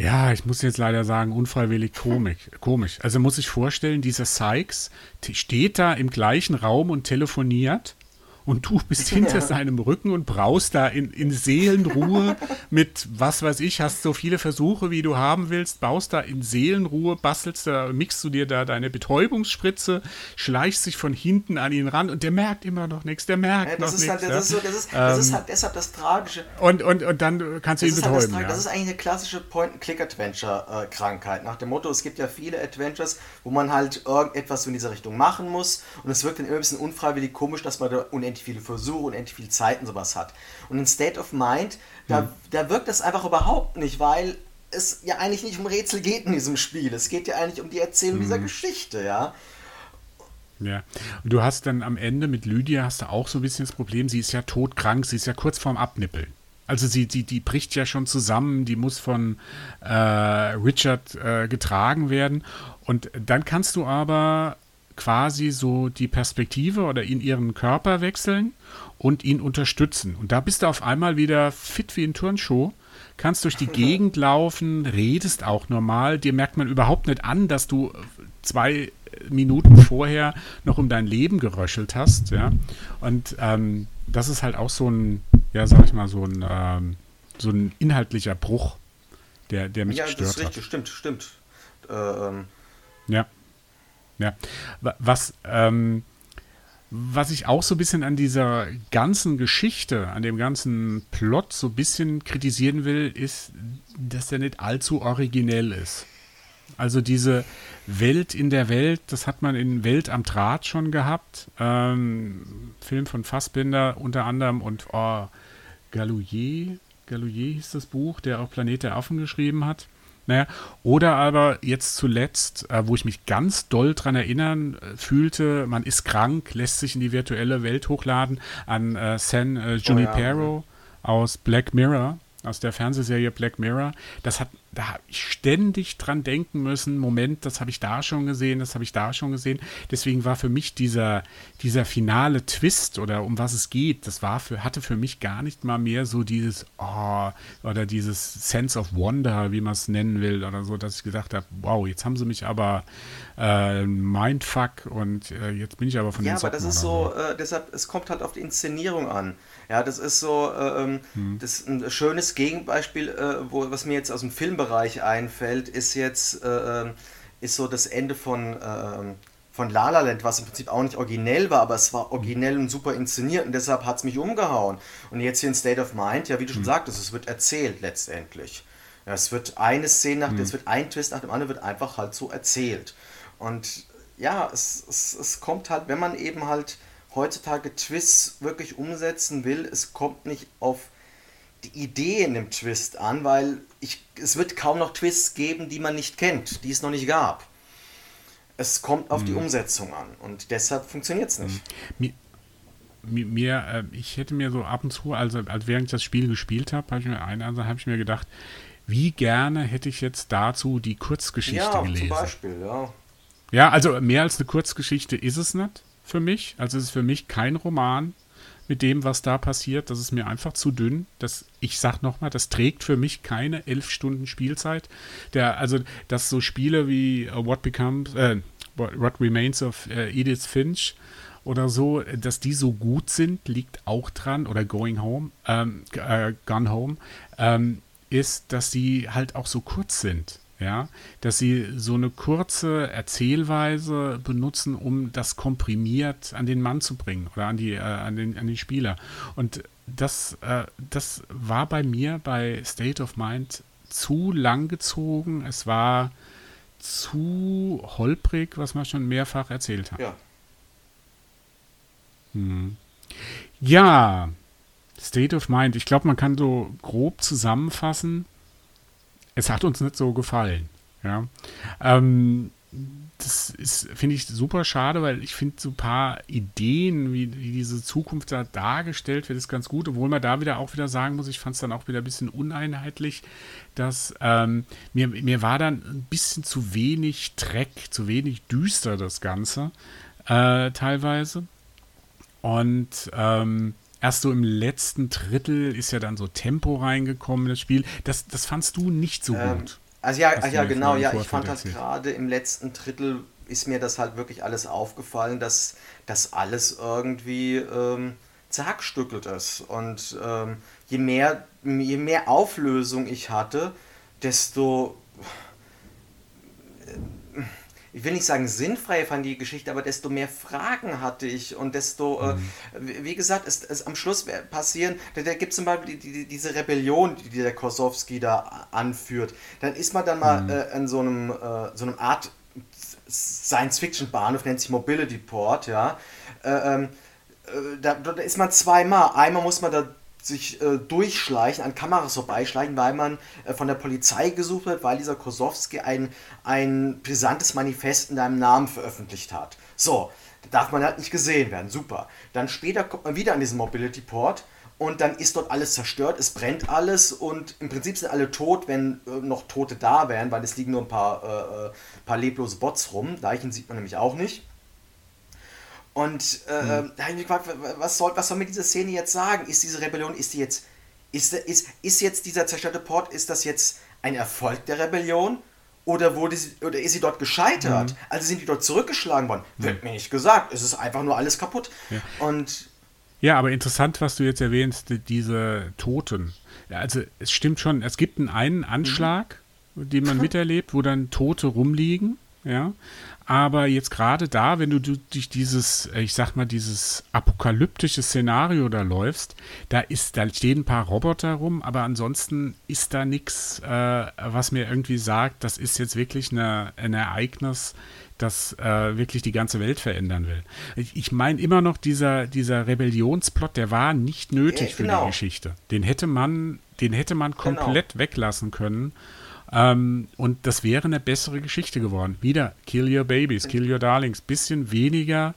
ja, ich muss jetzt leider sagen, unfreiwillig komisch. komisch. Also muss ich vorstellen, dieser Sykes steht da im gleichen Raum und telefoniert und du bist hinter ja. seinem Rücken und braust da in, in Seelenruhe mit, was weiß ich, hast so viele Versuche, wie du haben willst, baust da in Seelenruhe, bastelst da, mixt du dir da deine Betäubungsspritze, schleichst dich von hinten an ihn ran und der merkt immer noch nichts, der merkt ja, noch nichts. Halt, das, ja. das, das, ist halt deshalb das Tragische. Und, und, und dann kannst du ihn betäuben. Halt das, das, ist eigentlich eine klassische Point-and-Click-Adventure-Krankheit. Nach dem Motto, es gibt ja viele Adventures, wo man halt irgendetwas in dieser Richtung machen muss und es wirkt dann immer ein bisschen unfreiwillig komisch, dass man da unendlich unendlich viele Versuche, unendlich viel Zeit und sowas hat. Und in State of Mind, da, hm. da wirkt das einfach überhaupt nicht, weil es ja eigentlich nicht um Rätsel geht in diesem Spiel. Es geht ja eigentlich um die Erzählung hm. dieser Geschichte, ja. Ja, und du hast dann am Ende mit Lydia hast du auch so ein bisschen das Problem, sie ist ja todkrank, sie ist ja kurz vorm Abnippeln. Also sie, die, die bricht ja schon zusammen, die muss von äh, Richard äh, getragen werden. Und dann kannst du aber quasi so die Perspektive oder in ihren Körper wechseln und ihn unterstützen. Und da bist du auf einmal wieder fit wie ein Turnschuh, kannst durch die Gegend laufen, redest auch normal. Dir merkt man überhaupt nicht an, dass du zwei Minuten vorher noch um dein Leben geröchelt hast. Ja? Und ähm, das ist halt auch so ein, ja, sag ich mal, so ein, ähm, so ein inhaltlicher Bruch, der, der mich ja, gestört das ist richtig, hat. Stimmt, stimmt. Äh, ähm. Ja. Ja, was, ähm, was ich auch so ein bisschen an dieser ganzen Geschichte, an dem ganzen Plot so ein bisschen kritisieren will, ist, dass der nicht allzu originell ist. Also diese Welt in der Welt, das hat man in Welt am Draht schon gehabt. Ähm, Film von Fassbinder unter anderem und oh, Galouillet, Galouillet hieß das Buch, der auch Planet der Affen geschrieben hat. Naja, oder aber jetzt zuletzt, äh, wo ich mich ganz doll dran erinnern äh, fühlte, man ist krank, lässt sich in die virtuelle Welt hochladen, an äh, San äh, Junipero oh, ja. aus Black Mirror, aus der Fernsehserie Black Mirror. Das hat da habe ich ständig dran denken müssen, Moment, das habe ich da schon gesehen, das habe ich da schon gesehen. Deswegen war für mich dieser, dieser finale Twist oder um was es geht, das war für, hatte für mich gar nicht mal mehr so dieses, oh, oder dieses Sense of Wonder, wie man es nennen will, oder so, dass ich gedacht habe, wow, jetzt haben sie mich aber äh, Mindfuck und äh, jetzt bin ich aber von ja, den Ja, aber das ist so, äh, deshalb, es kommt halt auf die Inszenierung an. Ja, das ist so äh, ähm, hm. das ein schönes Gegenbeispiel, äh, wo, was mir jetzt aus dem Filmbereich einfällt, ist jetzt äh, ist so das Ende von ähm, von La La Land, was im Prinzip auch nicht originell war, aber es war originell und super inszeniert und deshalb hat es mich umgehauen. Und jetzt hier in State of Mind, ja, wie du schon hm. sagtest, es wird erzählt letztendlich. Ja, es wird eine Szene nach, hm. es wird ein Twist nach dem anderen, wird einfach halt so erzählt. Und ja, es, es, es kommt halt, wenn man eben halt heutzutage Twists wirklich umsetzen will, es kommt nicht auf die Idee in dem Twist an, weil ich, es wird kaum noch Twists geben, die man nicht kennt, die es noch nicht gab. Es kommt auf mhm. die Umsetzung an und deshalb funktioniert es nicht. Mhm. Mir, mir äh, ich hätte mir so ab und zu, also als während ich das Spiel gespielt habe, habe ich mir eine, also habe ich mir gedacht, wie gerne hätte ich jetzt dazu die Kurzgeschichte ja, gelesen. Ja, zum Beispiel, ja. Ja, also mehr als eine Kurzgeschichte ist es nicht für mich. Also es ist für mich kein Roman mit dem, was da passiert. Das ist mir einfach zu dünn. Das, ich sag nochmal, das trägt für mich keine elf Stunden Spielzeit. Der, also, dass so Spiele wie uh, What Becomes, äh, What Remains of äh, Edith Finch oder so, dass die so gut sind, liegt auch dran, oder Going Home, ähm, äh, Gone Home, ähm, ist, dass sie halt auch so kurz sind ja, dass sie so eine kurze Erzählweise benutzen, um das komprimiert an den Mann zu bringen oder an die, äh, an den, an den Spieler. Und das, äh, das war bei mir bei State of Mind zu lang gezogen. Es war zu holprig, was man schon mehrfach erzählt hat. Ja. Hm. Ja, State of Mind. Ich glaube, man kann so grob zusammenfassen es hat uns nicht so gefallen. Ja. Ähm, das ist, finde ich, super schade, weil ich finde so ein paar Ideen, wie, wie, diese Zukunft da dargestellt wird, ist ganz gut, obwohl man da wieder auch wieder sagen muss, ich fand es dann auch wieder ein bisschen uneinheitlich, dass ähm, mir, mir war dann ein bisschen zu wenig Dreck, zu wenig düster das Ganze äh, teilweise. Und ähm, erst so im letzten Drittel ist ja dann so Tempo reingekommen, das Spiel. Das, das fandst du nicht so ähm, gut. Also ja, ja genau, ja, ich fand halt gerade im letzten Drittel ist mir das halt wirklich alles aufgefallen, dass das alles irgendwie ähm, zerhackstückelt ist. Und ähm, je, mehr, je mehr Auflösung ich hatte, desto ich will nicht sagen sinnfrei fand die Geschichte, aber desto mehr Fragen hatte ich und desto, äh, mhm. äh, wie gesagt, es, es am Schluss passieren, da, da gibt es zum Beispiel die, die, diese Rebellion, die der Kosowski da anführt. Dann ist man dann mal mhm. äh, in so einem, äh, so einem Art Science-Fiction-Bahnhof, nennt sich Mobility Port, ja. Äh, ähm, äh, da, da, ist man zweimal. Einmal muss man da sich äh, durchschleichen, an Kameras vorbeischleichen, weil man äh, von der Polizei gesucht wird, weil dieser Kosowski ein, ein brisantes Manifest in deinem Namen veröffentlicht hat. So, da darf man halt nicht gesehen werden, super. Dann später kommt man wieder an diesen Mobility Port und dann ist dort alles zerstört, es brennt alles und im Prinzip sind alle tot, wenn äh, noch Tote da wären, weil es liegen nur ein paar, äh, äh, paar leblose Bots rum. Leichen sieht man nämlich auch nicht. Und äh, hm. da habe ich mich gefragt, was soll, was soll mir diese Szene jetzt sagen? Ist diese Rebellion, ist die jetzt, ist, ist, ist jetzt dieser zerstörte Port, ist das jetzt ein Erfolg der Rebellion? Oder, wurde sie, oder ist sie dort gescheitert? Mhm. Also sind die dort zurückgeschlagen worden? Mhm. Wird mir nicht gesagt. Es ist einfach nur alles kaputt. Ja. Und ja, aber interessant, was du jetzt erwähnst, diese Toten. Also es stimmt schon, es gibt einen Anschlag, mhm. den man miterlebt, wo dann Tote rumliegen, ja. Aber jetzt gerade da, wenn du durch dieses, äh, ich sag mal, dieses apokalyptische Szenario da läufst, da ist, da stehen ein paar Roboter rum, aber ansonsten ist da nichts, äh, was mir irgendwie sagt, das ist jetzt wirklich eine, ein Ereignis, das äh, wirklich die ganze Welt verändern will. Ich, ich meine immer noch, dieser, dieser Rebellionsplot, der war nicht nötig ja, genau. für die genau. Geschichte. Den hätte man, den hätte man genau. komplett genau. weglassen können. Ähm, und das wäre eine bessere Geschichte geworden. Wieder Kill Your Babies, Kill Your Darlings. Bisschen weniger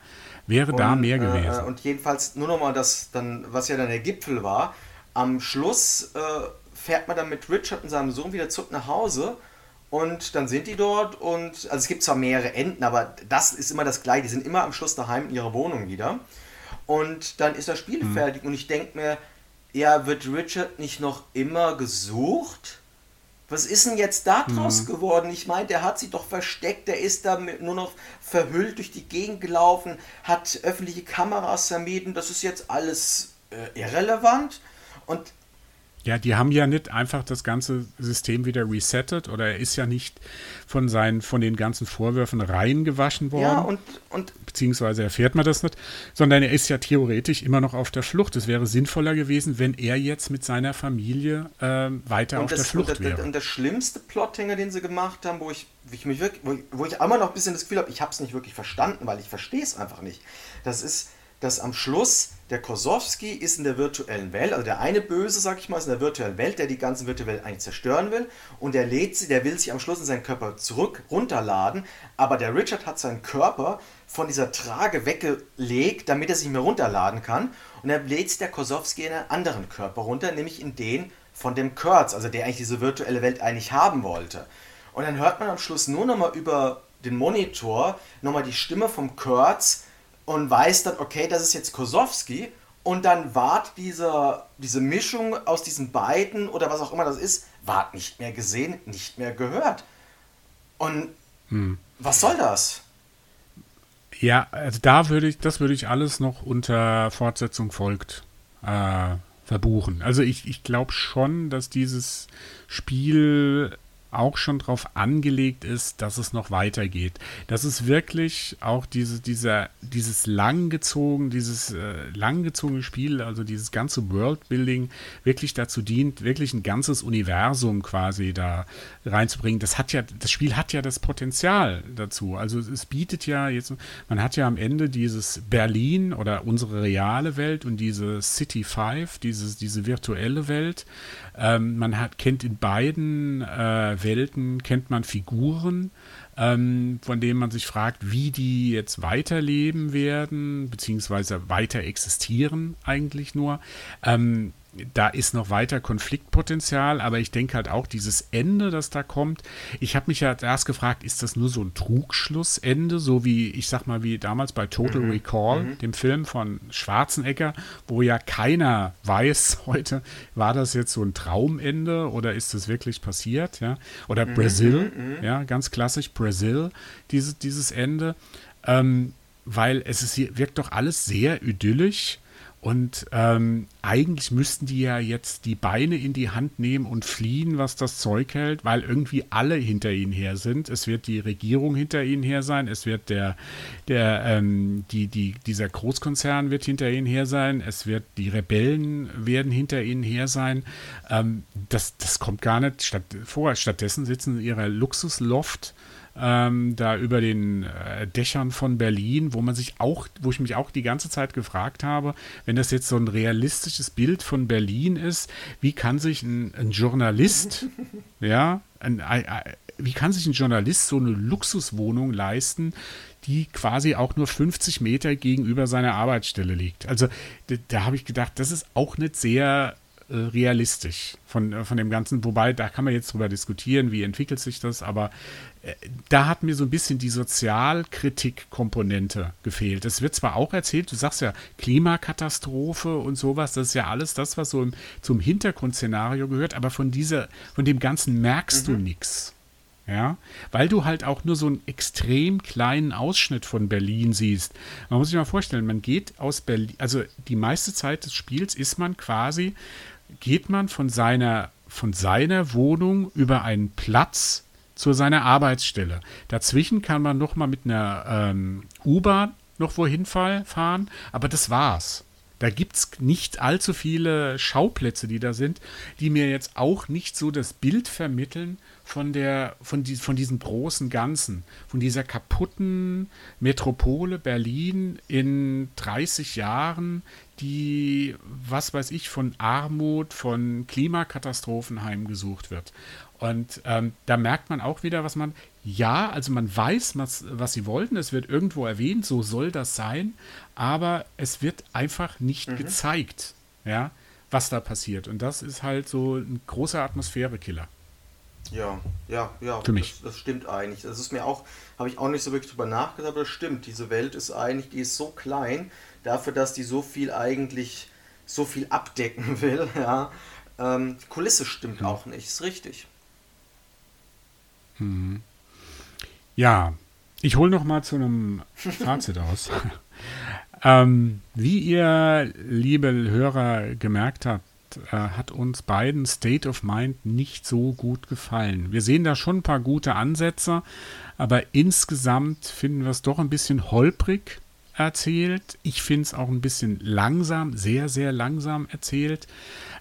wäre und, da mehr gewesen. Äh, und jedenfalls nur nochmal das, dann, was ja dann der Gipfel war. Am Schluss äh, fährt man dann mit Richard und seinem Sohn wieder zurück nach Hause und dann sind die dort und also es gibt zwar mehrere Enden, aber das ist immer das gleiche. Die sind immer am Schluss daheim in ihrer Wohnung wieder. Und dann ist das Spiel mhm. fertig und ich denke mir, ja, wird Richard nicht noch immer gesucht? Was ist denn jetzt da draus mhm. geworden? Ich meine, der hat sich doch versteckt, der ist da nur noch verhüllt durch die Gegend gelaufen, hat öffentliche Kameras vermieden, das ist jetzt alles äh, irrelevant. Und ja, die haben ja nicht einfach das ganze System wieder resettet oder er ist ja nicht von seinen, von den ganzen Vorwürfen reingewaschen worden. Ja, und, und beziehungsweise erfährt man das nicht, sondern er ist ja theoretisch immer noch auf der Flucht. Es wäre sinnvoller gewesen, wenn er jetzt mit seiner Familie äh, weiter auf das, der Flucht und wäre. Und der schlimmste Plothänger, den sie gemacht haben, wo ich, wo ich mich wirklich, wo ich, wo ich einmal noch ein bisschen das Gefühl habe, ich habe es nicht wirklich verstanden, weil ich verstehe es einfach nicht. Das ist, dass am Schluss der Kosowski ist in der virtuellen Welt, also der eine Böse, sag ich mal, ist in der virtuellen Welt, der die ganze virtuelle Welt eigentlich zerstören will. Und der lädt sie, der will sich am Schluss in seinen Körper zurück runterladen, aber der Richard hat seinen Körper von dieser Trage weggelegt, damit er sich mehr runterladen kann. Und er lädt der Kosowski in einen anderen Körper runter, nämlich in den von dem Kurtz, also der eigentlich diese virtuelle Welt eigentlich haben wollte. Und dann hört man am Schluss nur nochmal über den Monitor nochmal die Stimme vom Kurtz, und weiß dann, okay, das ist jetzt Kosowski und dann ward diese, diese Mischung aus diesen beiden oder was auch immer das ist, ward nicht mehr gesehen, nicht mehr gehört. Und hm. was soll das? Ja, also da würde ich, das würde ich alles noch unter Fortsetzung folgt äh, verbuchen. Also ich, ich glaube schon, dass dieses Spiel auch schon darauf angelegt ist, dass es noch weitergeht. Dass es wirklich auch diese, dieser, dieses langgezogen, dieses äh, langgezogene Spiel, also dieses ganze Worldbuilding wirklich dazu dient, wirklich ein ganzes Universum quasi da reinzubringen. Das hat ja, das Spiel hat ja das Potenzial dazu. Also es bietet ja jetzt, man hat ja am Ende dieses Berlin oder unsere reale Welt und diese City 5, dieses, diese virtuelle Welt. Ähm, man hat, kennt in beiden äh, Welten, kennt man Figuren, ähm, von denen man sich fragt, wie die jetzt weiterleben werden, beziehungsweise weiter existieren eigentlich nur. Ähm, da ist noch weiter Konfliktpotenzial, aber ich denke halt auch dieses Ende, das da kommt. Ich habe mich ja erst gefragt, ist das nur so ein Trugschlussende, so wie ich sag mal wie damals bei Total mhm. Recall, mhm. dem Film von Schwarzenegger, wo ja keiner weiß heute, war das jetzt so ein Traumende oder ist das wirklich passiert, ja? Oder mhm. Brazil, mhm, mhm. ja, ganz klassisch Brazil, diese, dieses Ende. Ähm, weil es ist, wirkt doch alles sehr idyllisch und ähm, eigentlich müssten die ja jetzt die Beine in die Hand nehmen und fliehen, was das Zeug hält, weil irgendwie alle hinter ihnen her sind. Es wird die Regierung hinter ihnen her sein, es wird der, der, ähm, die, die, dieser Großkonzern wird hinter ihnen her sein, es wird die Rebellen werden hinter ihnen her sein. Ähm, das, das kommt gar nicht statt, vor. Stattdessen sitzen in ihrer Luxusloft ähm, da über den äh, Dächern von Berlin, wo man sich auch, wo ich mich auch die ganze Zeit gefragt habe, wenn das jetzt so ein realistisches Bild von Berlin ist, wie kann sich ein, ein Journalist, ja, ein, ein, wie kann sich ein Journalist so eine Luxuswohnung leisten, die quasi auch nur 50 Meter gegenüber seiner Arbeitsstelle liegt. Also da, da habe ich gedacht, das ist auch nicht sehr äh, realistisch von, äh, von dem Ganzen. Wobei, da kann man jetzt drüber diskutieren, wie entwickelt sich das, aber äh, da hat mir so ein bisschen die Sozialkritik-Komponente gefehlt. Es wird zwar auch erzählt, du sagst ja Klimakatastrophe und sowas, das ist ja alles das, was so im, zum Hintergrundszenario gehört, aber von dieser, von dem Ganzen merkst mhm. du nichts. Ja, weil du halt auch nur so einen extrem kleinen Ausschnitt von Berlin siehst. Man muss sich mal vorstellen, man geht aus Berlin, also die meiste Zeit des Spiels ist man quasi geht man von seiner, von seiner Wohnung über einen Platz zu seiner Arbeitsstelle. Dazwischen kann man noch mal mit einer ähm, U-Bahn noch wohin fahren, aber das war's. Da gibt es nicht allzu viele Schauplätze, die da sind, die mir jetzt auch nicht so das Bild vermitteln von, der, von, die, von diesem großen Ganzen, von dieser kaputten Metropole Berlin in 30 Jahren, die, was weiß ich, von Armut, von Klimakatastrophen heimgesucht wird. Und ähm, da merkt man auch wieder, was man, ja, also man weiß, was, was sie wollten, es wird irgendwo erwähnt, so soll das sein, aber es wird einfach nicht mhm. gezeigt. Ja, was da passiert. Und das ist halt so ein großer Atmosphärekiller. Ja, ja, ja. Für mich. Das, das stimmt eigentlich. Das ist mir auch, habe ich auch nicht so wirklich drüber nachgedacht, aber das stimmt. Diese Welt ist eigentlich, die ist so klein, dafür, dass die so viel eigentlich, so viel abdecken will, ja. Ähm, Kulisse stimmt mhm. auch nicht, ist richtig. Mhm. Ja, ich hole noch mal zu einem Fazit aus. ähm, wie ihr, liebe Hörer, gemerkt habt, äh, hat uns beiden State of Mind nicht so gut gefallen. Wir sehen da schon ein paar gute Ansätze, aber insgesamt finden wir es doch ein bisschen holprig erzählt. Ich finde es auch ein bisschen langsam, sehr, sehr langsam erzählt.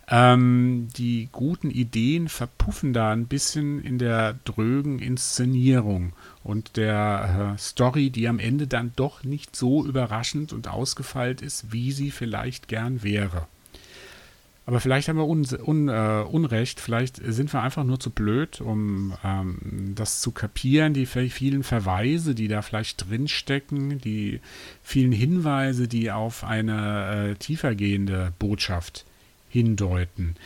Ähm, die guten Ideen verpuffen da ein bisschen in der drögen Inszenierung und der äh, Story, die am Ende dann doch nicht so überraschend und ausgefeilt ist, wie sie vielleicht gern wäre. Aber vielleicht haben wir un, un, äh, Unrecht, vielleicht sind wir einfach nur zu blöd, um ähm, das zu kapieren, die vielen Verweise, die da vielleicht drinstecken, die vielen Hinweise, die auf eine äh, tiefergehende Botschaft hindeuten.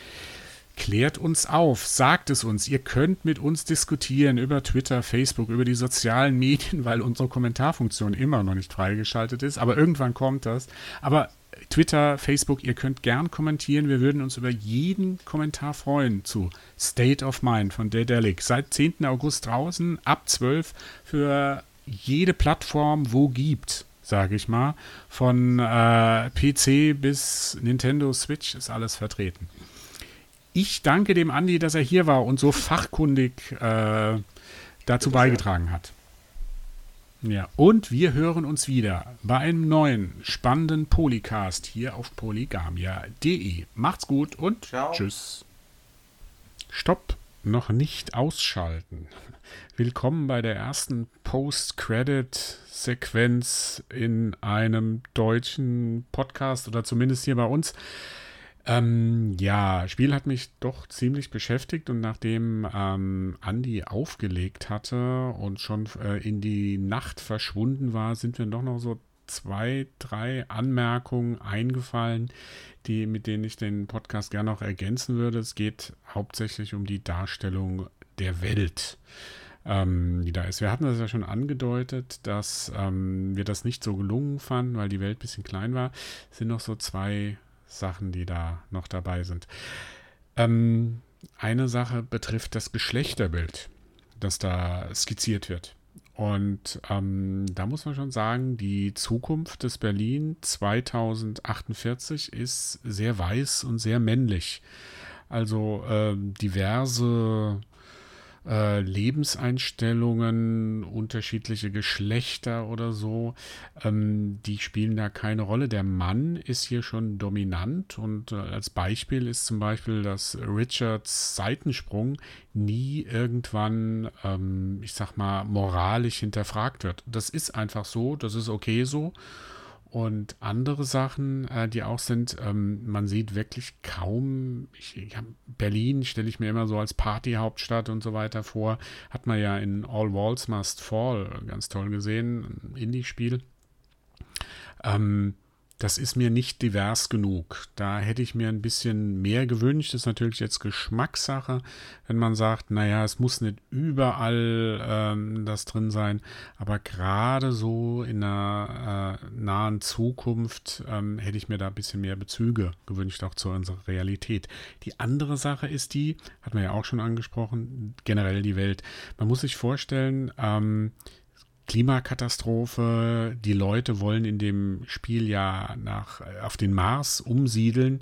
Klärt uns auf, sagt es uns. Ihr könnt mit uns diskutieren über Twitter, Facebook, über die sozialen Medien, weil unsere Kommentarfunktion immer noch nicht freigeschaltet ist. Aber irgendwann kommt das. Aber Twitter, Facebook, ihr könnt gern kommentieren. Wir würden uns über jeden Kommentar freuen zu State of Mind von Dedelic. Seit 10. August draußen, ab 12 für jede Plattform, wo gibt, sage ich mal. Von äh, PC bis Nintendo Switch ist alles vertreten. Ich danke dem Andi, dass er hier war und so fachkundig äh, dazu beigetragen hat. Ja, und wir hören uns wieder bei einem neuen spannenden Polycast hier auf polygamia.de. Macht's gut und Ciao. tschüss. Stopp, noch nicht ausschalten. Willkommen bei der ersten Post-Credit-Sequenz in einem deutschen Podcast oder zumindest hier bei uns. Ähm, ja, Spiel hat mich doch ziemlich beschäftigt und nachdem ähm, Andy aufgelegt hatte und schon äh, in die Nacht verschwunden war, sind mir doch noch so zwei, drei Anmerkungen eingefallen, die, mit denen ich den Podcast gerne noch ergänzen würde. Es geht hauptsächlich um die Darstellung der Welt, ähm, die da ist. Wir hatten das ja schon angedeutet, dass ähm, wir das nicht so gelungen fanden, weil die Welt ein bisschen klein war. Es sind noch so zwei Sachen, die da noch dabei sind. Ähm, eine Sache betrifft das Geschlechterbild, das da skizziert wird. Und ähm, da muss man schon sagen, die Zukunft des Berlin 2048 ist sehr weiß und sehr männlich. Also äh, diverse äh, Lebenseinstellungen, unterschiedliche Geschlechter oder so, ähm, die spielen da keine Rolle. Der Mann ist hier schon dominant und äh, als Beispiel ist zum Beispiel, dass Richards Seitensprung nie irgendwann, ähm, ich sag mal, moralisch hinterfragt wird. Das ist einfach so, das ist okay so. Und andere Sachen, äh, die auch sind, ähm, man sieht wirklich kaum, ich, ich hab, Berlin stelle ich mir immer so als Partyhauptstadt und so weiter vor, hat man ja in All Walls Must Fall ganz toll gesehen, ein Indie-Spiel. Ähm, das ist mir nicht divers genug. Da hätte ich mir ein bisschen mehr gewünscht. Das ist natürlich jetzt Geschmackssache, wenn man sagt, naja, es muss nicht überall ähm, das drin sein, aber gerade so in einer äh, nahen Zukunft ähm, hätte ich mir da ein bisschen mehr Bezüge gewünscht, auch zu unserer Realität. Die andere Sache ist die, hat man ja auch schon angesprochen, generell die Welt. Man muss sich vorstellen, ähm, Klimakatastrophe. Die Leute wollen in dem Spiel ja nach, auf den Mars umsiedeln.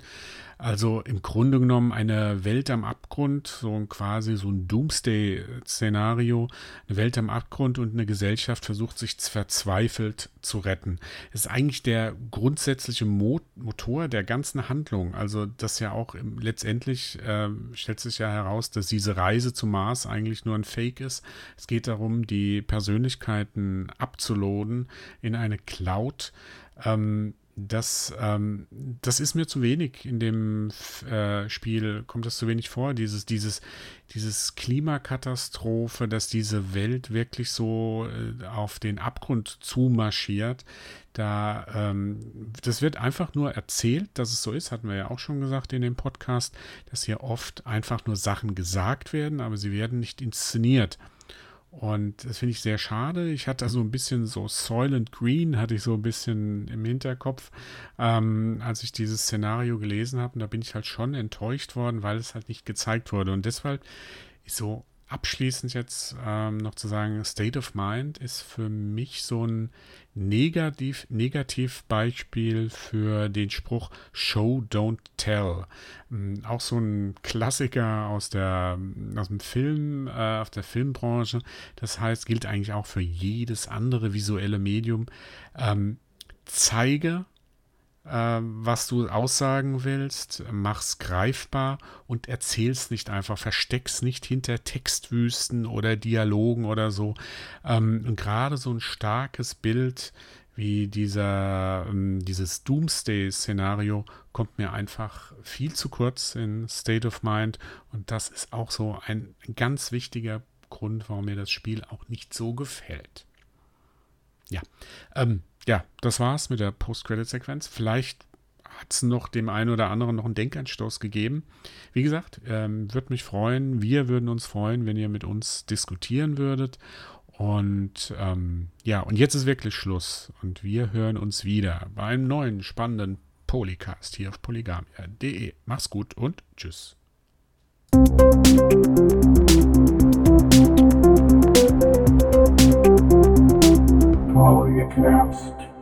Also im Grunde genommen eine Welt am Abgrund, so quasi so ein Doomsday-Szenario, eine Welt am Abgrund und eine Gesellschaft versucht sich verzweifelt zu retten. Es ist eigentlich der grundsätzliche Mo Motor der ganzen Handlung. Also das ja auch im, letztendlich äh, stellt sich ja heraus, dass diese Reise zum Mars eigentlich nur ein Fake ist. Es geht darum, die Persönlichkeiten abzuladen in eine Cloud. Ähm, das, ähm, das ist mir zu wenig in dem äh, Spiel, kommt das zu wenig vor, dieses, dieses, dieses Klimakatastrophe, dass diese Welt wirklich so äh, auf den Abgrund zumarschiert. Da, ähm, das wird einfach nur erzählt, dass es so ist, hatten wir ja auch schon gesagt in dem Podcast, dass hier oft einfach nur Sachen gesagt werden, aber sie werden nicht inszeniert. Und das finde ich sehr schade. Ich hatte so ein bisschen so Soylent Green, hatte ich so ein bisschen im Hinterkopf, ähm, als ich dieses Szenario gelesen habe. Und da bin ich halt schon enttäuscht worden, weil es halt nicht gezeigt wurde. Und deshalb ist so abschließend jetzt ähm, noch zu sagen, State of Mind ist für mich so ein Negativ, Negativbeispiel für den Spruch Show, don't tell. Ähm, auch so ein Klassiker aus, der, aus dem Film, äh, auf der Filmbranche. Das heißt, gilt eigentlich auch für jedes andere visuelle Medium. Ähm, zeige was du aussagen willst, mach's greifbar und erzähl's nicht einfach, versteck's nicht hinter Textwüsten oder Dialogen oder so. Ähm, und gerade so ein starkes Bild wie dieser, ähm, dieses Doomsday-Szenario kommt mir einfach viel zu kurz in State of Mind und das ist auch so ein ganz wichtiger Grund, warum mir das Spiel auch nicht so gefällt. Ja, ähm, ja, das war's mit der Post-Credit-Sequenz. Vielleicht hat es noch dem einen oder anderen noch einen Denkanstoß gegeben. Wie gesagt, ähm, würde mich freuen, wir würden uns freuen, wenn ihr mit uns diskutieren würdet. Und ähm, ja, und jetzt ist wirklich Schluss. Und wir hören uns wieder bei einem neuen spannenden Polycast hier auf polygamia.de. Mach's gut und tschüss. it collapsed.